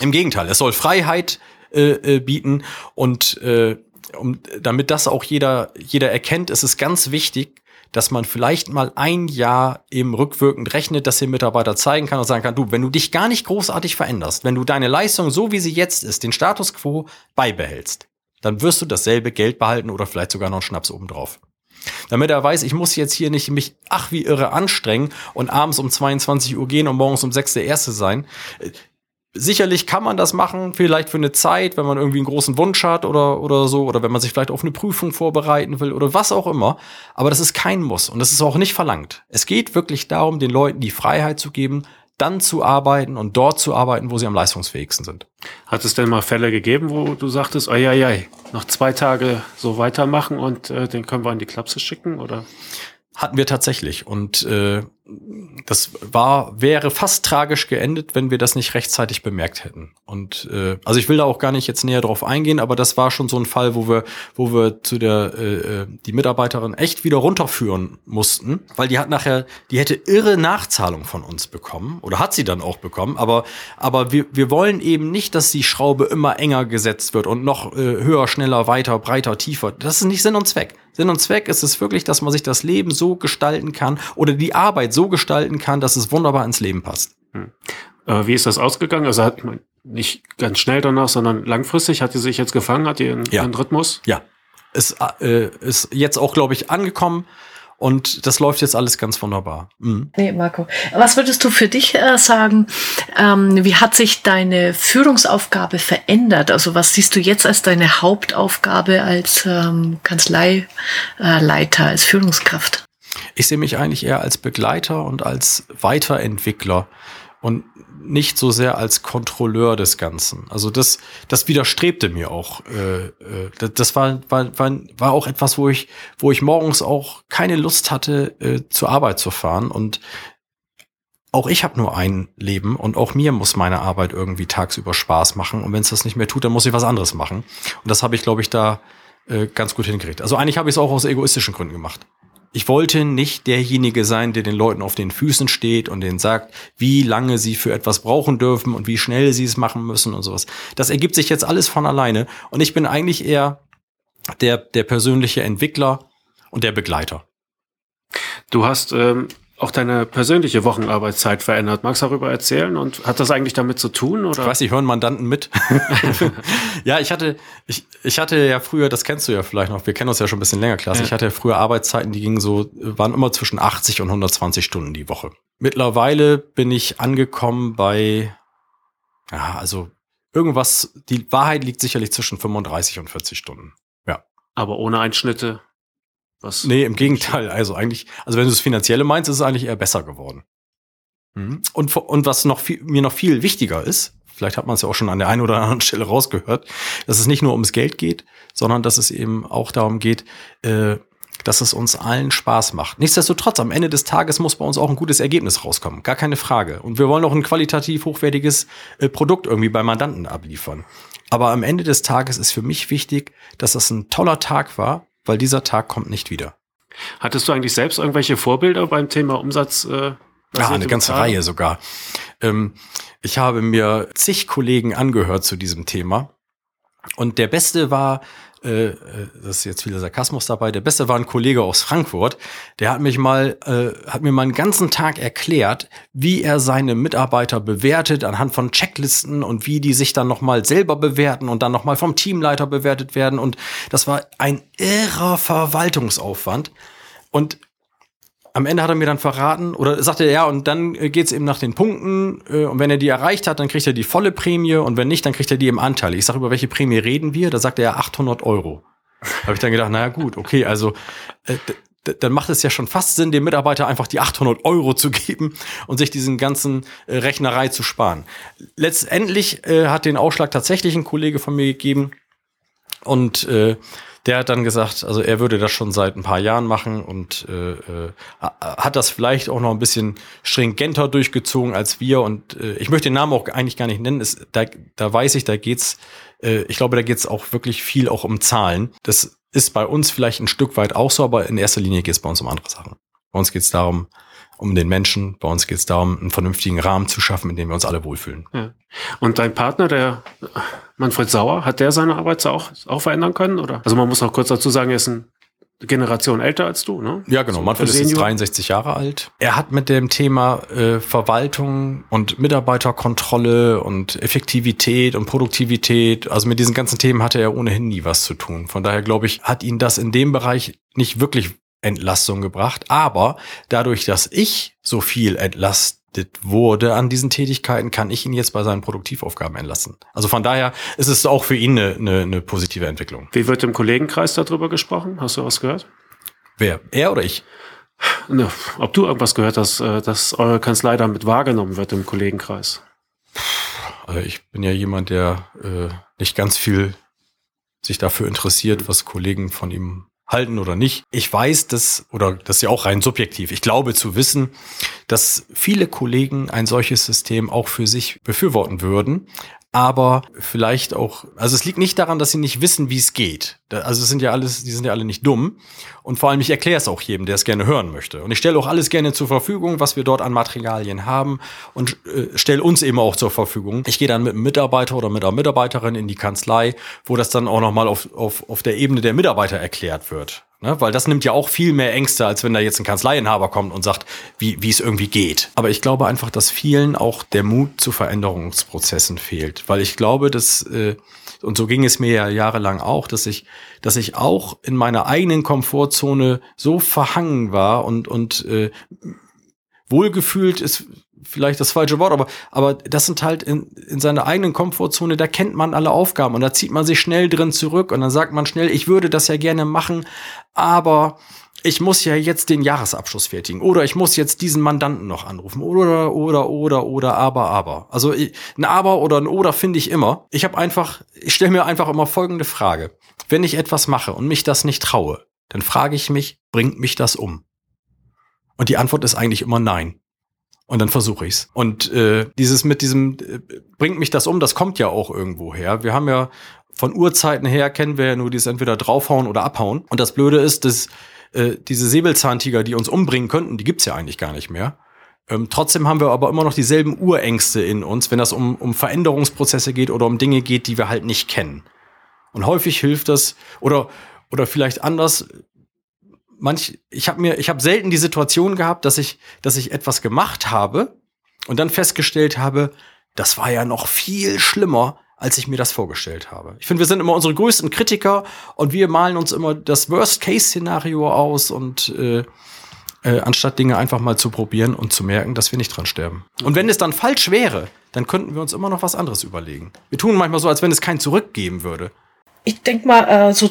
Im Gegenteil, es soll Freiheit äh, äh, bieten und äh, um, damit das auch jeder, jeder erkennt, ist es ganz wichtig, dass man vielleicht mal ein Jahr eben rückwirkend rechnet, dass der Mitarbeiter zeigen kann und sagen kann, du, wenn du dich gar nicht großartig veränderst, wenn du deine Leistung so wie sie jetzt ist, den Status quo beibehältst, dann wirst du dasselbe Geld behalten oder vielleicht sogar noch einen Schnaps obendrauf. Damit er weiß, ich muss jetzt hier nicht mich ach wie irre anstrengen und abends um 22 Uhr gehen und morgens um 6 der Erste sein. Sicherlich kann man das machen, vielleicht für eine Zeit, wenn man irgendwie einen großen Wunsch hat oder, oder so, oder wenn man sich vielleicht auf eine Prüfung vorbereiten will oder was auch immer. Aber das ist kein Muss und das ist auch nicht verlangt. Es geht wirklich darum, den Leuten die Freiheit zu geben, dann zu arbeiten und dort zu arbeiten, wo sie am leistungsfähigsten sind. Hat es denn mal Fälle gegeben, wo du sagtest, oi, oi, oi, noch zwei Tage so weitermachen und äh, den können wir in die Klapse schicken, oder? Hatten wir tatsächlich. Und äh, das war, wäre fast tragisch geendet, wenn wir das nicht rechtzeitig bemerkt hätten. Und äh, also ich will da auch gar nicht jetzt näher drauf eingehen, aber das war schon so ein Fall, wo wir, wo wir zu der äh, äh, die Mitarbeiterin echt wieder runterführen mussten, weil die hat nachher, die hätte irre Nachzahlung von uns bekommen oder hat sie dann auch bekommen. Aber aber wir wir wollen eben nicht, dass die Schraube immer enger gesetzt wird und noch äh, höher, schneller, weiter, breiter, tiefer. Das ist nicht Sinn und Zweck. Sinn und Zweck ist es wirklich, dass man sich das Leben so gestalten kann oder die Arbeit so gestalten kann, dass es wunderbar ins Leben passt. Hm. Äh, wie ist das ausgegangen? Also hat man nicht ganz schnell danach, sondern langfristig hat sie sich jetzt gefangen, hat die einen, ja. einen Rhythmus? Ja. Ist, äh, ist jetzt auch, glaube ich, angekommen. Und das läuft jetzt alles ganz wunderbar. Mhm. Nee, Marco. Was würdest du für dich äh, sagen? Ähm, wie hat sich deine Führungsaufgabe verändert? Also was siehst du jetzt als deine Hauptaufgabe als ähm, Kanzleileiter, als Führungskraft? Ich sehe mich eigentlich eher als Begleiter und als Weiterentwickler und nicht so sehr als Kontrolleur des Ganzen. Also das, das widerstrebte mir auch. Äh, äh, das war, war, war, auch etwas, wo ich, wo ich morgens auch keine Lust hatte, äh, zur Arbeit zu fahren. Und auch ich habe nur ein Leben und auch mir muss meine Arbeit irgendwie tagsüber Spaß machen. Und wenn es das nicht mehr tut, dann muss ich was anderes machen. Und das habe ich, glaube ich, da ganz gut hingekriegt. Also eigentlich habe ich es auch aus egoistischen Gründen gemacht. Ich wollte nicht derjenige sein, der den Leuten auf den Füßen steht und denen sagt, wie lange sie für etwas brauchen dürfen und wie schnell sie es machen müssen und sowas. Das ergibt sich jetzt alles von alleine und ich bin eigentlich eher der, der persönliche Entwickler und der Begleiter. Du hast ähm, auch deine persönliche Wochenarbeitszeit verändert. Magst du darüber erzählen? Und hat das eigentlich damit zu tun? Oder? Ich weiß nicht, hören Mandanten mit? ja, ich hatte, ich, ich hatte ja früher, das kennst du ja vielleicht noch, wir kennen uns ja schon ein bisschen länger, Klasse. Ja. Ich hatte ja früher Arbeitszeiten, die gingen so, waren immer zwischen 80 und 120 Stunden die Woche. Mittlerweile bin ich angekommen bei, ja, also irgendwas, die Wahrheit liegt sicherlich zwischen 35 und 40 Stunden. Ja. Aber ohne Einschnitte? Was nee, im Gegenteil. Also eigentlich, also wenn du das Finanzielle meinst, ist es eigentlich eher besser geworden. Mhm. Und, und was noch viel, mir noch viel wichtiger ist, vielleicht hat man es ja auch schon an der einen oder anderen Stelle rausgehört, dass es nicht nur ums Geld geht, sondern dass es eben auch darum geht, äh, dass es uns allen Spaß macht. Nichtsdestotrotz, am Ende des Tages muss bei uns auch ein gutes Ergebnis rauskommen. Gar keine Frage. Und wir wollen auch ein qualitativ hochwertiges äh, Produkt irgendwie bei Mandanten abliefern. Aber am Ende des Tages ist für mich wichtig, dass das ein toller Tag war, weil dieser Tag kommt nicht wieder. Hattest du eigentlich selbst irgendwelche Vorbilder beim Thema Umsatz? Äh, ja, eine ganze Bezahlen? Reihe sogar. Ähm, ich habe mir zig Kollegen angehört zu diesem Thema. Und der beste war äh, äh, das ist jetzt viel Sarkasmus dabei, der Beste war ein Kollege aus Frankfurt, der hat mich mal, äh, hat mir mal einen ganzen Tag erklärt, wie er seine Mitarbeiter bewertet anhand von Checklisten und wie die sich dann nochmal selber bewerten und dann nochmal vom Teamleiter bewertet werden. Und das war ein irrer Verwaltungsaufwand. Und am Ende hat er mir dann verraten, oder sagte er, ja, und dann äh, geht's eben nach den Punkten, äh, und wenn er die erreicht hat, dann kriegt er die volle Prämie, und wenn nicht, dann kriegt er die im Anteil. Ich sage, über welche Prämie reden wir? Da sagte er 800 Euro. Habe ich dann gedacht, naja gut, okay, also äh, dann macht es ja schon fast Sinn, dem Mitarbeiter einfach die 800 Euro zu geben und sich diesen ganzen äh, Rechnerei zu sparen. Letztendlich äh, hat den Ausschlag tatsächlich ein Kollege von mir gegeben und äh, der hat dann gesagt, also er würde das schon seit ein paar Jahren machen und äh, äh, hat das vielleicht auch noch ein bisschen stringenter durchgezogen als wir. Und äh, ich möchte den Namen auch eigentlich gar nicht nennen. Es, da, da weiß ich, da geht's, äh, ich glaube, da geht's auch wirklich viel auch um Zahlen. Das ist bei uns vielleicht ein Stück weit auch so, aber in erster Linie geht's bei uns um andere Sachen. Bei uns geht's darum, um den Menschen. Bei uns geht es darum, einen vernünftigen Rahmen zu schaffen, in dem wir uns alle wohlfühlen. Ja. Und dein Partner, der Manfred Sauer, hat der seine Arbeit auch, auch verändern können? Oder? Also man muss auch kurz dazu sagen, er ist eine Generation älter als du, ne? Ja, genau. So Manfred ist jetzt 63 Jahre alt. Er hat mit dem Thema äh, Verwaltung und Mitarbeiterkontrolle und Effektivität und Produktivität, also mit diesen ganzen Themen hatte er ohnehin nie was zu tun. Von daher glaube ich, hat ihn das in dem Bereich nicht wirklich Entlastung gebracht. Aber dadurch, dass ich so viel entlastet wurde an diesen Tätigkeiten, kann ich ihn jetzt bei seinen Produktivaufgaben entlassen. Also von daher ist es auch für ihn eine, eine, eine positive Entwicklung. Wie wird im Kollegenkreis darüber gesprochen? Hast du was gehört? Wer? Er oder ich? Ne, ob du irgendwas gehört hast, äh, dass eure Kanzlei damit wahrgenommen wird im Kollegenkreis? Also ich bin ja jemand, der äh, nicht ganz viel sich dafür interessiert, was Kollegen von ihm halten oder nicht. Ich weiß dass, oder das ist ja auch rein subjektiv, ich glaube zu wissen, dass viele Kollegen ein solches System auch für sich befürworten würden, aber vielleicht auch, also es liegt nicht daran, dass sie nicht wissen, wie es geht. Also es sind ja alles, die sind ja alle nicht dumm. Und vor allem, ich erkläre es auch jedem, der es gerne hören möchte. Und ich stelle auch alles gerne zur Verfügung, was wir dort an Materialien haben und äh, stelle uns eben auch zur Verfügung. Ich gehe dann mit einem Mitarbeiter oder mit einer Mitarbeiterin in die Kanzlei, wo das dann auch nochmal auf, auf, auf der Ebene der Mitarbeiter erklärt wird. Ne? Weil das nimmt ja auch viel mehr Ängste, als wenn da jetzt ein Kanzleiinhaber kommt und sagt, wie, wie es irgendwie geht. Aber ich glaube einfach, dass vielen auch der Mut zu Veränderungsprozessen fehlt. Weil ich glaube, dass, äh, und so ging es mir ja jahrelang auch, dass ich, dass ich auch in meiner eigenen Komfortzone so verhangen war und, und äh, wohlgefühlt ist vielleicht das falsche Wort, aber, aber das sind halt in, in seiner eigenen Komfortzone, da kennt man alle Aufgaben und da zieht man sich schnell drin zurück und dann sagt man schnell, ich würde das ja gerne machen, aber ich muss ja jetzt den Jahresabschluss fertigen oder ich muss jetzt diesen Mandanten noch anrufen oder oder oder oder aber aber. Also ein aber oder ein oder finde ich immer. Ich habe einfach ich stelle mir einfach immer folgende Frage. Wenn ich etwas mache und mich das nicht traue, dann frage ich mich, bringt mich das um? Und die Antwort ist eigentlich immer nein. Und dann versuche ich's. Und äh, dieses mit diesem äh, bringt mich das um, das kommt ja auch irgendwo her. Wir haben ja von Urzeiten her kennen wir ja nur dieses entweder draufhauen oder abhauen. Und das Blöde ist, dass äh, diese Säbelzahntiger, die uns umbringen könnten, die gibt's ja eigentlich gar nicht mehr. Ähm, trotzdem haben wir aber immer noch dieselben Urängste in uns, wenn das um, um Veränderungsprozesse geht oder um Dinge geht, die wir halt nicht kennen. Und häufig hilft das, oder, oder vielleicht anders, manch, ich habe mir, ich habe selten die Situation gehabt, dass ich, dass ich etwas gemacht habe und dann festgestellt habe, das war ja noch viel schlimmer, als ich mir das vorgestellt habe. Ich finde, wir sind immer unsere größten Kritiker und wir malen uns immer das Worst-Case-Szenario aus und äh, äh, anstatt Dinge einfach mal zu probieren und zu merken, dass wir nicht dran sterben. Und wenn es dann falsch wäre, dann könnten wir uns immer noch was anderes überlegen. Wir tun manchmal so, als wenn es kein Zurück geben würde. Ich denke mal, äh, so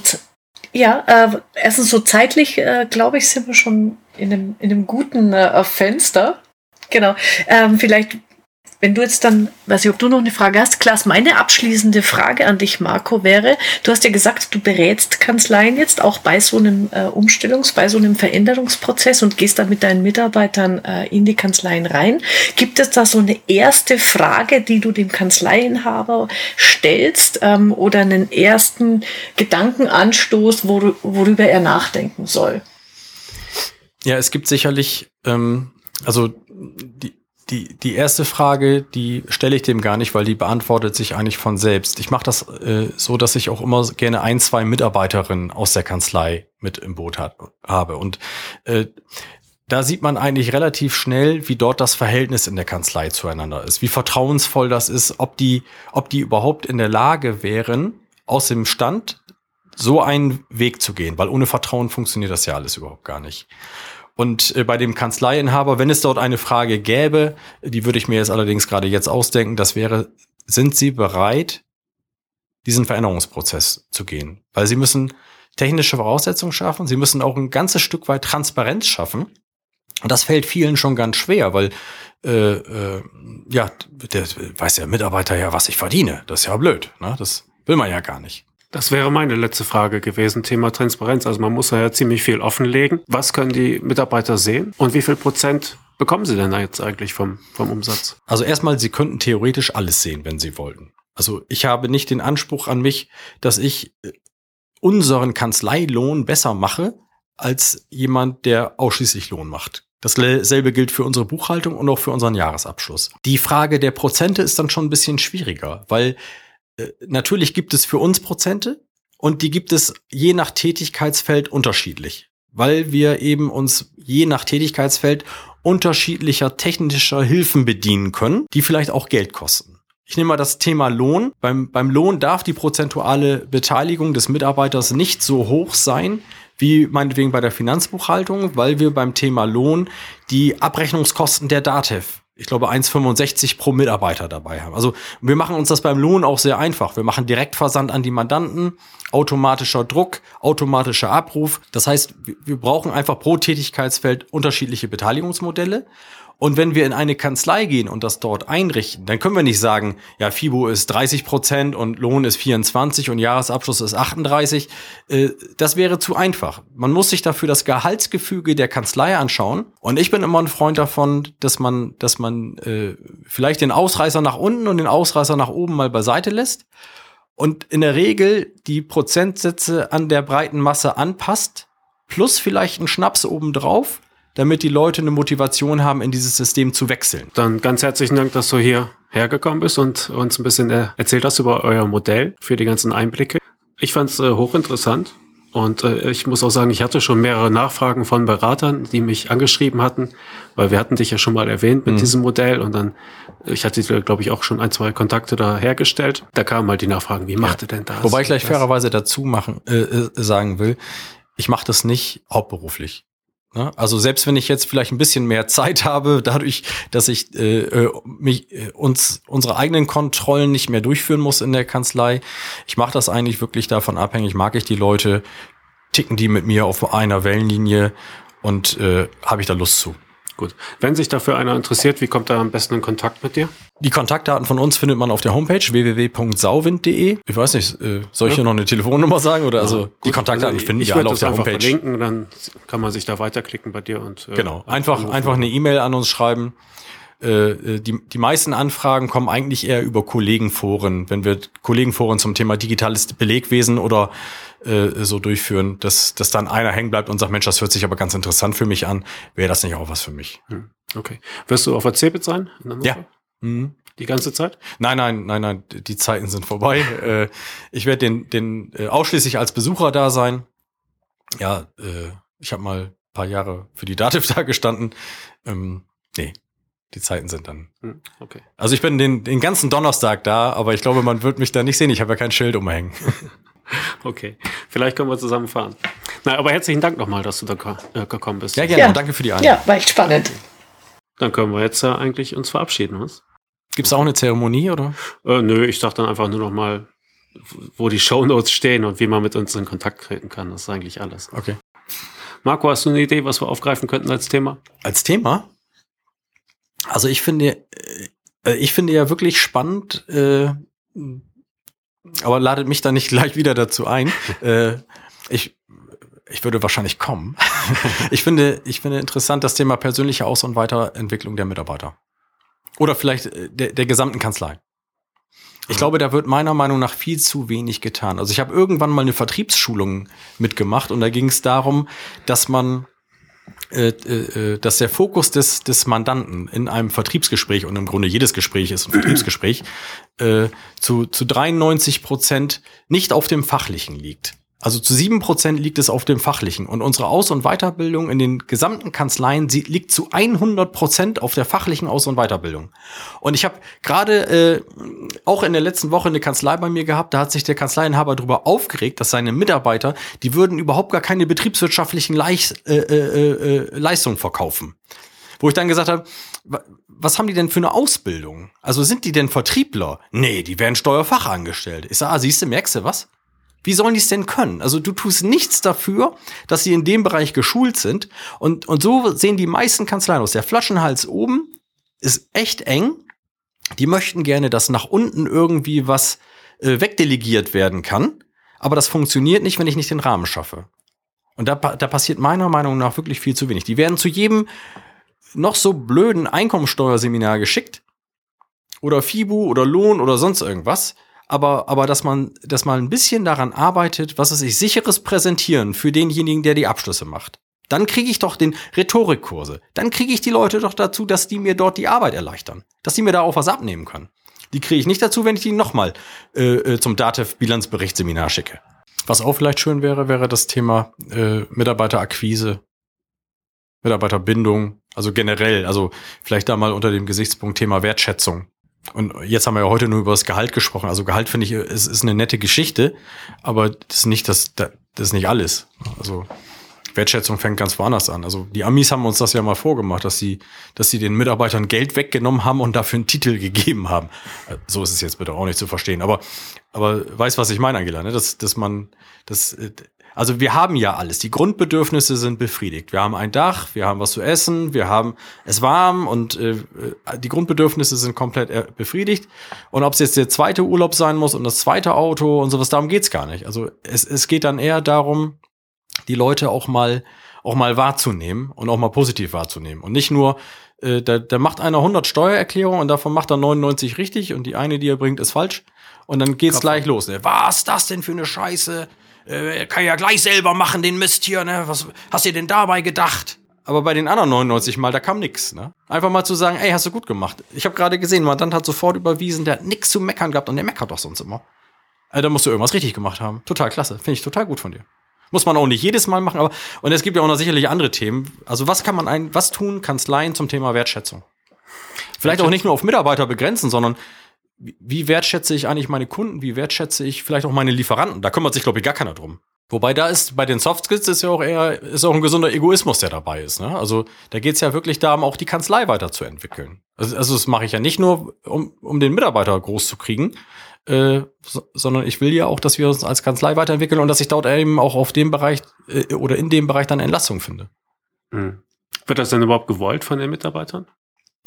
ja, äh, erstens so zeitlich, äh, glaube ich, sind wir schon in einem, in einem guten äh, Fenster. Genau. Ähm, vielleicht wenn du jetzt dann, weiß ich, ob du noch eine Frage hast, Klaas, meine abschließende Frage an dich, Marco, wäre, du hast ja gesagt, du berätst Kanzleien jetzt auch bei so einem äh, Umstellungs-, bei so einem Veränderungsprozess und gehst dann mit deinen Mitarbeitern äh, in die Kanzleien rein. Gibt es da so eine erste Frage, die du dem Kanzleienhaber stellst ähm, oder einen ersten Gedankenanstoß, wor worüber er nachdenken soll? Ja, es gibt sicherlich, ähm, also die, die, die erste Frage, die stelle ich dem gar nicht, weil die beantwortet sich eigentlich von selbst. Ich mache das äh, so, dass ich auch immer gerne ein, zwei Mitarbeiterinnen aus der Kanzlei mit im Boot hat, habe. Und äh, da sieht man eigentlich relativ schnell, wie dort das Verhältnis in der Kanzlei zueinander ist, wie vertrauensvoll das ist, ob die, ob die überhaupt in der Lage wären, aus dem Stand so einen Weg zu gehen, weil ohne Vertrauen funktioniert das ja alles überhaupt gar nicht. Und äh, bei dem Kanzleiinhaber, wenn es dort eine Frage gäbe, die würde ich mir jetzt allerdings gerade jetzt ausdenken, das wäre, sind Sie bereit, diesen Veränderungsprozess zu gehen? Weil Sie müssen technische Voraussetzungen schaffen, Sie müssen auch ein ganzes Stück weit Transparenz schaffen. Und das fällt vielen schon ganz schwer, weil äh, äh, ja, der weiß der Mitarbeiter ja, was ich verdiene. Das ist ja blöd. Ne? Das will man ja gar nicht. Das wäre meine letzte Frage gewesen, Thema Transparenz. Also man muss ja ziemlich viel offenlegen. Was können die Mitarbeiter sehen und wie viel Prozent bekommen sie denn jetzt eigentlich vom, vom Umsatz? Also erstmal, sie könnten theoretisch alles sehen, wenn sie wollten. Also ich habe nicht den Anspruch an mich, dass ich äh, unseren Kanzleilohn besser mache als jemand, der ausschließlich Lohn macht. Dasselbe gilt für unsere Buchhaltung und auch für unseren Jahresabschluss. Die Frage der Prozente ist dann schon ein bisschen schwieriger, weil natürlich gibt es für uns Prozente und die gibt es je nach Tätigkeitsfeld unterschiedlich, weil wir eben uns je nach Tätigkeitsfeld unterschiedlicher technischer Hilfen bedienen können, die vielleicht auch Geld kosten. Ich nehme mal das Thema Lohn. Beim, beim Lohn darf die prozentuale Beteiligung des Mitarbeiters nicht so hoch sein, wie meinetwegen bei der Finanzbuchhaltung, weil wir beim Thema Lohn die Abrechnungskosten der DATEV ich glaube, 1,65 pro Mitarbeiter dabei haben. Also wir machen uns das beim Lohn auch sehr einfach. Wir machen Direktversand an die Mandanten, automatischer Druck, automatischer Abruf. Das heißt, wir brauchen einfach pro Tätigkeitsfeld unterschiedliche Beteiligungsmodelle. Und wenn wir in eine Kanzlei gehen und das dort einrichten, dann können wir nicht sagen, ja, FIBO ist 30 Prozent und Lohn ist 24 und Jahresabschluss ist 38. Äh, das wäre zu einfach. Man muss sich dafür das Gehaltsgefüge der Kanzlei anschauen. Und ich bin immer ein Freund davon, dass man, dass man äh, vielleicht den Ausreißer nach unten und den Ausreißer nach oben mal beiseite lässt und in der Regel die Prozentsätze an der breiten Masse anpasst, plus vielleicht einen Schnaps obendrauf damit die Leute eine Motivation haben, in dieses System zu wechseln. Dann ganz herzlichen Dank, dass du hier hergekommen bist und uns ein bisschen äh, erzählt hast über euer Modell für die ganzen Einblicke. Ich fand es äh, hochinteressant und äh, ich muss auch sagen, ich hatte schon mehrere Nachfragen von Beratern, die mich angeschrieben hatten, weil wir hatten dich ja schon mal erwähnt mit mhm. diesem Modell und dann, ich hatte, glaube ich, auch schon ein, zwei Kontakte da hergestellt. Da kamen halt die Nachfragen, wie macht ja. ihr denn das? Wobei ich gleich fairerweise dazu machen, äh, äh sagen will, ich mache das nicht hauptberuflich. Ne? Also selbst wenn ich jetzt vielleicht ein bisschen mehr Zeit habe, dadurch, dass ich äh, äh, mich äh, uns unsere eigenen Kontrollen nicht mehr durchführen muss in der Kanzlei, ich mache das eigentlich wirklich davon abhängig, mag ich die Leute, ticken die mit mir auf einer Wellenlinie und äh, habe ich da Lust zu. Gut. Wenn sich dafür einer interessiert, wie kommt er am besten in Kontakt mit dir? Die Kontaktdaten von uns findet man auf der Homepage www.sauwind.de. Ich weiß nicht, äh, soll ich ja. hier noch eine Telefonnummer sagen oder ja, also gut. die Kontaktdaten also finden wir alle auf der Homepage. Verlinken, dann kann man sich da weiterklicken bei dir und äh, genau einfach einfach eine E-Mail an uns schreiben. Äh, äh, die, die meisten Anfragen kommen eigentlich eher über Kollegenforen, wenn wir Kollegenforen zum Thema digitales Belegwesen oder äh, so durchführen, dass, dass dann einer hängen bleibt und sagt, Mensch, das hört sich aber ganz interessant für mich an, wäre das nicht auch was für mich. Hm, okay. Wirst du auf der CeBIT sein? Ja. Mhm. Die ganze Zeit? Nein, nein, nein, nein, die Zeiten sind vorbei. äh, ich werde den, den äh, ausschließlich als Besucher da sein. Ja, äh, ich habe mal paar Jahre für die Dativ da gestanden. Ähm, nee, die Zeiten sind dann. Hm, okay. Also ich bin den, den ganzen Donnerstag da, aber ich glaube, man wird mich da nicht sehen. Ich habe ja kein Schild umhängen. Okay, vielleicht können wir zusammen fahren. Na, aber herzlichen Dank nochmal, dass du da äh, gekommen bist. Ja, gerne. Ja. Danke für die Einladung. Ja, war echt spannend. Dann können wir jetzt ja eigentlich uns verabschieden, was? Gibt es auch eine Zeremonie, oder? Äh, nö, ich sag dann einfach nur noch mal, wo die Shownotes stehen und wie man mit uns in Kontakt treten kann. Das ist eigentlich alles. Okay. Marco, hast du eine Idee, was wir aufgreifen könnten als Thema? Als Thema? Also ich finde, äh, ich finde ja wirklich spannend, äh, aber ladet mich da nicht gleich wieder dazu ein. äh, ich, ich würde wahrscheinlich kommen. ich finde, ich finde interessant das Thema persönliche Aus- und Weiterentwicklung der Mitarbeiter. Oder vielleicht äh, der, der gesamten Kanzlei. Ich glaube, da wird meiner Meinung nach viel zu wenig getan. Also ich habe irgendwann mal eine Vertriebsschulung mitgemacht und da ging es darum, dass man äh, äh, äh, dass der Fokus des, des Mandanten in einem Vertriebsgespräch und im Grunde jedes Gespräch ist ein Vertriebsgespräch äh, zu, zu 93 Prozent nicht auf dem Fachlichen liegt. Also zu sieben Prozent liegt es auf dem Fachlichen. Und unsere Aus- und Weiterbildung in den gesamten Kanzleien liegt zu 100 Prozent auf der fachlichen Aus- und Weiterbildung. Und ich habe gerade äh, auch in der letzten Woche eine Kanzlei bei mir gehabt, da hat sich der Kanzleienhaber darüber aufgeregt, dass seine Mitarbeiter, die würden überhaupt gar keine betriebswirtschaftlichen Leich, äh, äh, äh, Leistungen verkaufen. Wo ich dann gesagt habe, was haben die denn für eine Ausbildung? Also sind die denn Vertriebler? Nee, die werden Steuerfachangestellte. Ich sage, ah, siehst du, merkst du was? Wie sollen die es denn können? Also du tust nichts dafür, dass sie in dem Bereich geschult sind. Und, und so sehen die meisten Kanzleien aus. Der Flaschenhals oben ist echt eng. Die möchten gerne, dass nach unten irgendwie was äh, wegdelegiert werden kann. Aber das funktioniert nicht, wenn ich nicht den Rahmen schaffe. Und da, da passiert meiner Meinung nach wirklich viel zu wenig. Die werden zu jedem noch so blöden Einkommensteuerseminar geschickt. Oder FIBU oder Lohn oder sonst irgendwas aber, aber dass man, dass man ein bisschen daran arbeitet, was es sich sicheres Präsentieren für denjenigen, der die Abschlüsse macht. Dann kriege ich doch den Rhetorikkurse. Dann kriege ich die Leute doch dazu, dass die mir dort die Arbeit erleichtern. Dass die mir da auch was abnehmen können. Die kriege ich nicht dazu, wenn ich die nochmal äh, äh, zum DATEV-Bilanzberichtsseminar schicke. Was auch vielleicht schön wäre, wäre das Thema äh, Mitarbeiterakquise, Mitarbeiterbindung, also generell, also vielleicht da mal unter dem Gesichtspunkt Thema Wertschätzung. Und jetzt haben wir ja heute nur über das Gehalt gesprochen. Also Gehalt finde ich, ist, ist eine nette Geschichte, aber das ist nicht das, das ist nicht alles. Also Wertschätzung fängt ganz woanders an. Also die Amis haben uns das ja mal vorgemacht, dass sie, dass sie den Mitarbeitern Geld weggenommen haben und dafür einen Titel gegeben haben. So ist es jetzt bitte auch nicht zu verstehen. Aber, aber weiß, was ich meine, Angela, ne? dass, dass man, dass, also wir haben ja alles. Die Grundbedürfnisse sind befriedigt. Wir haben ein Dach, wir haben was zu essen, wir haben es warm und äh, die Grundbedürfnisse sind komplett äh, befriedigt. Und ob es jetzt der zweite Urlaub sein muss und das zweite Auto und sowas, darum geht's gar nicht. Also es, es geht dann eher darum, die Leute auch mal auch mal wahrzunehmen und auch mal positiv wahrzunehmen und nicht nur äh, da, da macht einer 100 Steuererklärungen und davon macht er 99 richtig und die eine, die er bringt, ist falsch und dann geht's Kopf. gleich los. Ne? Was ist das denn für eine Scheiße? Äh, kann ja gleich selber machen, den Mist hier, ne? Was hast du denn dabei gedacht? Aber bei den anderen 99 Mal, da kam nix, ne? Einfach mal zu sagen, ey, hast du gut gemacht. Ich habe gerade gesehen, Mandant hat sofort überwiesen, der hat nix zu meckern gehabt und der meckert doch sonst immer. Also, da musst du irgendwas richtig gemacht haben. Total klasse. Finde ich total gut von dir. Muss man auch nicht jedes Mal machen, aber und es gibt ja auch noch sicherlich andere Themen. Also was kann man ein, was tun Kanzleien zum Thema Wertschätzung? Vielleicht auch nicht nur auf Mitarbeiter begrenzen, sondern wie wertschätze ich eigentlich meine Kunden? Wie wertschätze ich vielleicht auch meine Lieferanten? Da kümmert sich, glaube ich, gar keiner drum. Wobei da ist, bei den Soft Skills ist ja auch eher, ist auch ein gesunder Egoismus, der dabei ist. Ne? Also da geht es ja wirklich darum, auch die Kanzlei weiterzuentwickeln. Also, also das mache ich ja nicht nur, um, um den Mitarbeiter groß zu kriegen, äh, so, sondern ich will ja auch, dass wir uns als Kanzlei weiterentwickeln und dass ich dort eben auch auf dem Bereich äh, oder in dem Bereich dann Entlastung finde. Mhm. Wird das denn überhaupt gewollt von den Mitarbeitern?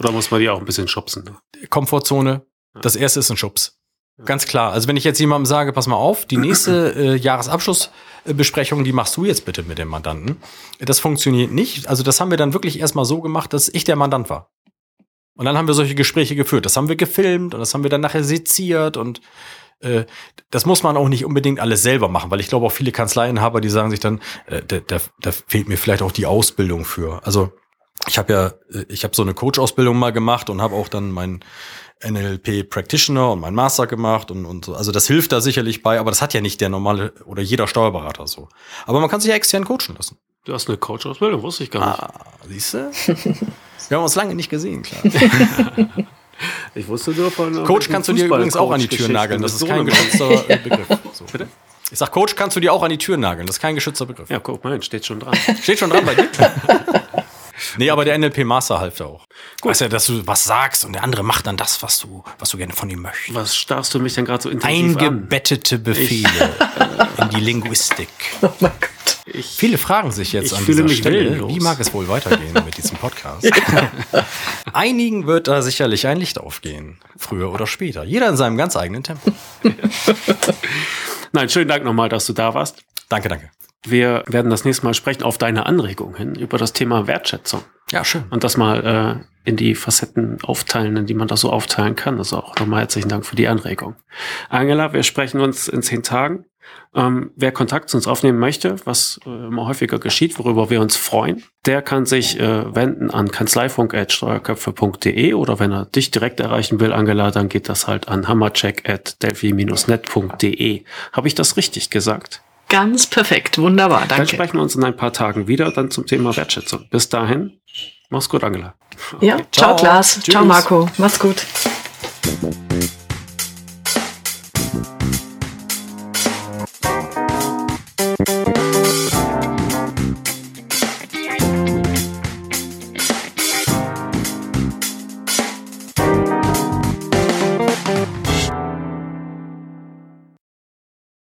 Oder muss man die auch ein bisschen schubsen? Komfortzone, das erste ist ein Schubs. Ganz klar. Also wenn ich jetzt jemandem sage, pass mal auf, die nächste äh, Jahresabschlussbesprechung, die machst du jetzt bitte mit dem Mandanten. Das funktioniert nicht. Also das haben wir dann wirklich erstmal so gemacht, dass ich der Mandant war. Und dann haben wir solche Gespräche geführt. Das haben wir gefilmt und das haben wir dann nachher seziert und äh, das muss man auch nicht unbedingt alles selber machen, weil ich glaube auch viele Kanzleienhaber, die sagen sich dann, äh, da, da, da fehlt mir vielleicht auch die Ausbildung für. Also ich habe ja, äh, ich habe so eine Coach-Ausbildung mal gemacht und habe auch dann mein NLP Practitioner und mein Master gemacht und, und so. Also das hilft da sicherlich bei, aber das hat ja nicht der normale oder jeder Steuerberater so. Aber man kann sich ja extern coachen lassen. Du hast eine Coach-Ausbildung, wusste ich gar nicht. Ah, siehst du? Wir haben uns lange nicht gesehen, klar. Ich wusste nur von. Coach kannst du dir übrigens auch an die Tür nageln. Das ist kein geschützter Begriff. So. Bitte? Ich sag, Coach kannst du dir auch an die Tür nageln. Das ist kein geschützter Begriff. Ja, guck mal, steht schon dran. Steht schon dran bei dir? nee, aber der NLP Master half da auch. Weißt ja, dass du was sagst und der andere macht dann das, was du, was du gerne von ihm möchtest. Was starrst du mich denn gerade so intensiv an? Eingebettete Befehle in die Linguistik. Oh mein Gott. Ich, Viele fragen sich jetzt Ich an dieser Stelle, willenlos. wie mag es wohl weitergehen mit diesem Podcast? Einigen wird da sicherlich ein Licht aufgehen, früher oder später. Jeder in seinem ganz eigenen Tempo. nein, schönen Dank nochmal, dass du da warst. Danke, danke. Wir werden das nächste Mal sprechen auf deine Anregung hin über das Thema Wertschätzung. Ja, schön. Und das mal äh, in die Facetten aufteilen, in die man das so aufteilen kann. Also auch nochmal herzlichen Dank für die Anregung. Angela, wir sprechen uns in zehn Tagen. Ähm, wer Kontakt zu uns aufnehmen möchte, was äh, immer häufiger geschieht, worüber wir uns freuen, der kann sich äh, wenden an kanzleifunk.steuerköpfe.de oder wenn er dich direkt erreichen will, Angela, dann geht das halt an hammercheck.delphi-net.de. Habe ich das richtig gesagt? Ganz perfekt. Wunderbar. Dann Danke. sprechen wir uns in ein paar Tagen wieder, dann zum Thema Wertschätzung. Bis dahin, mach's gut, Angela. Ja, ciao, Ciao. Klaas. Ciao, Tschüss. Marco. Mach's gut.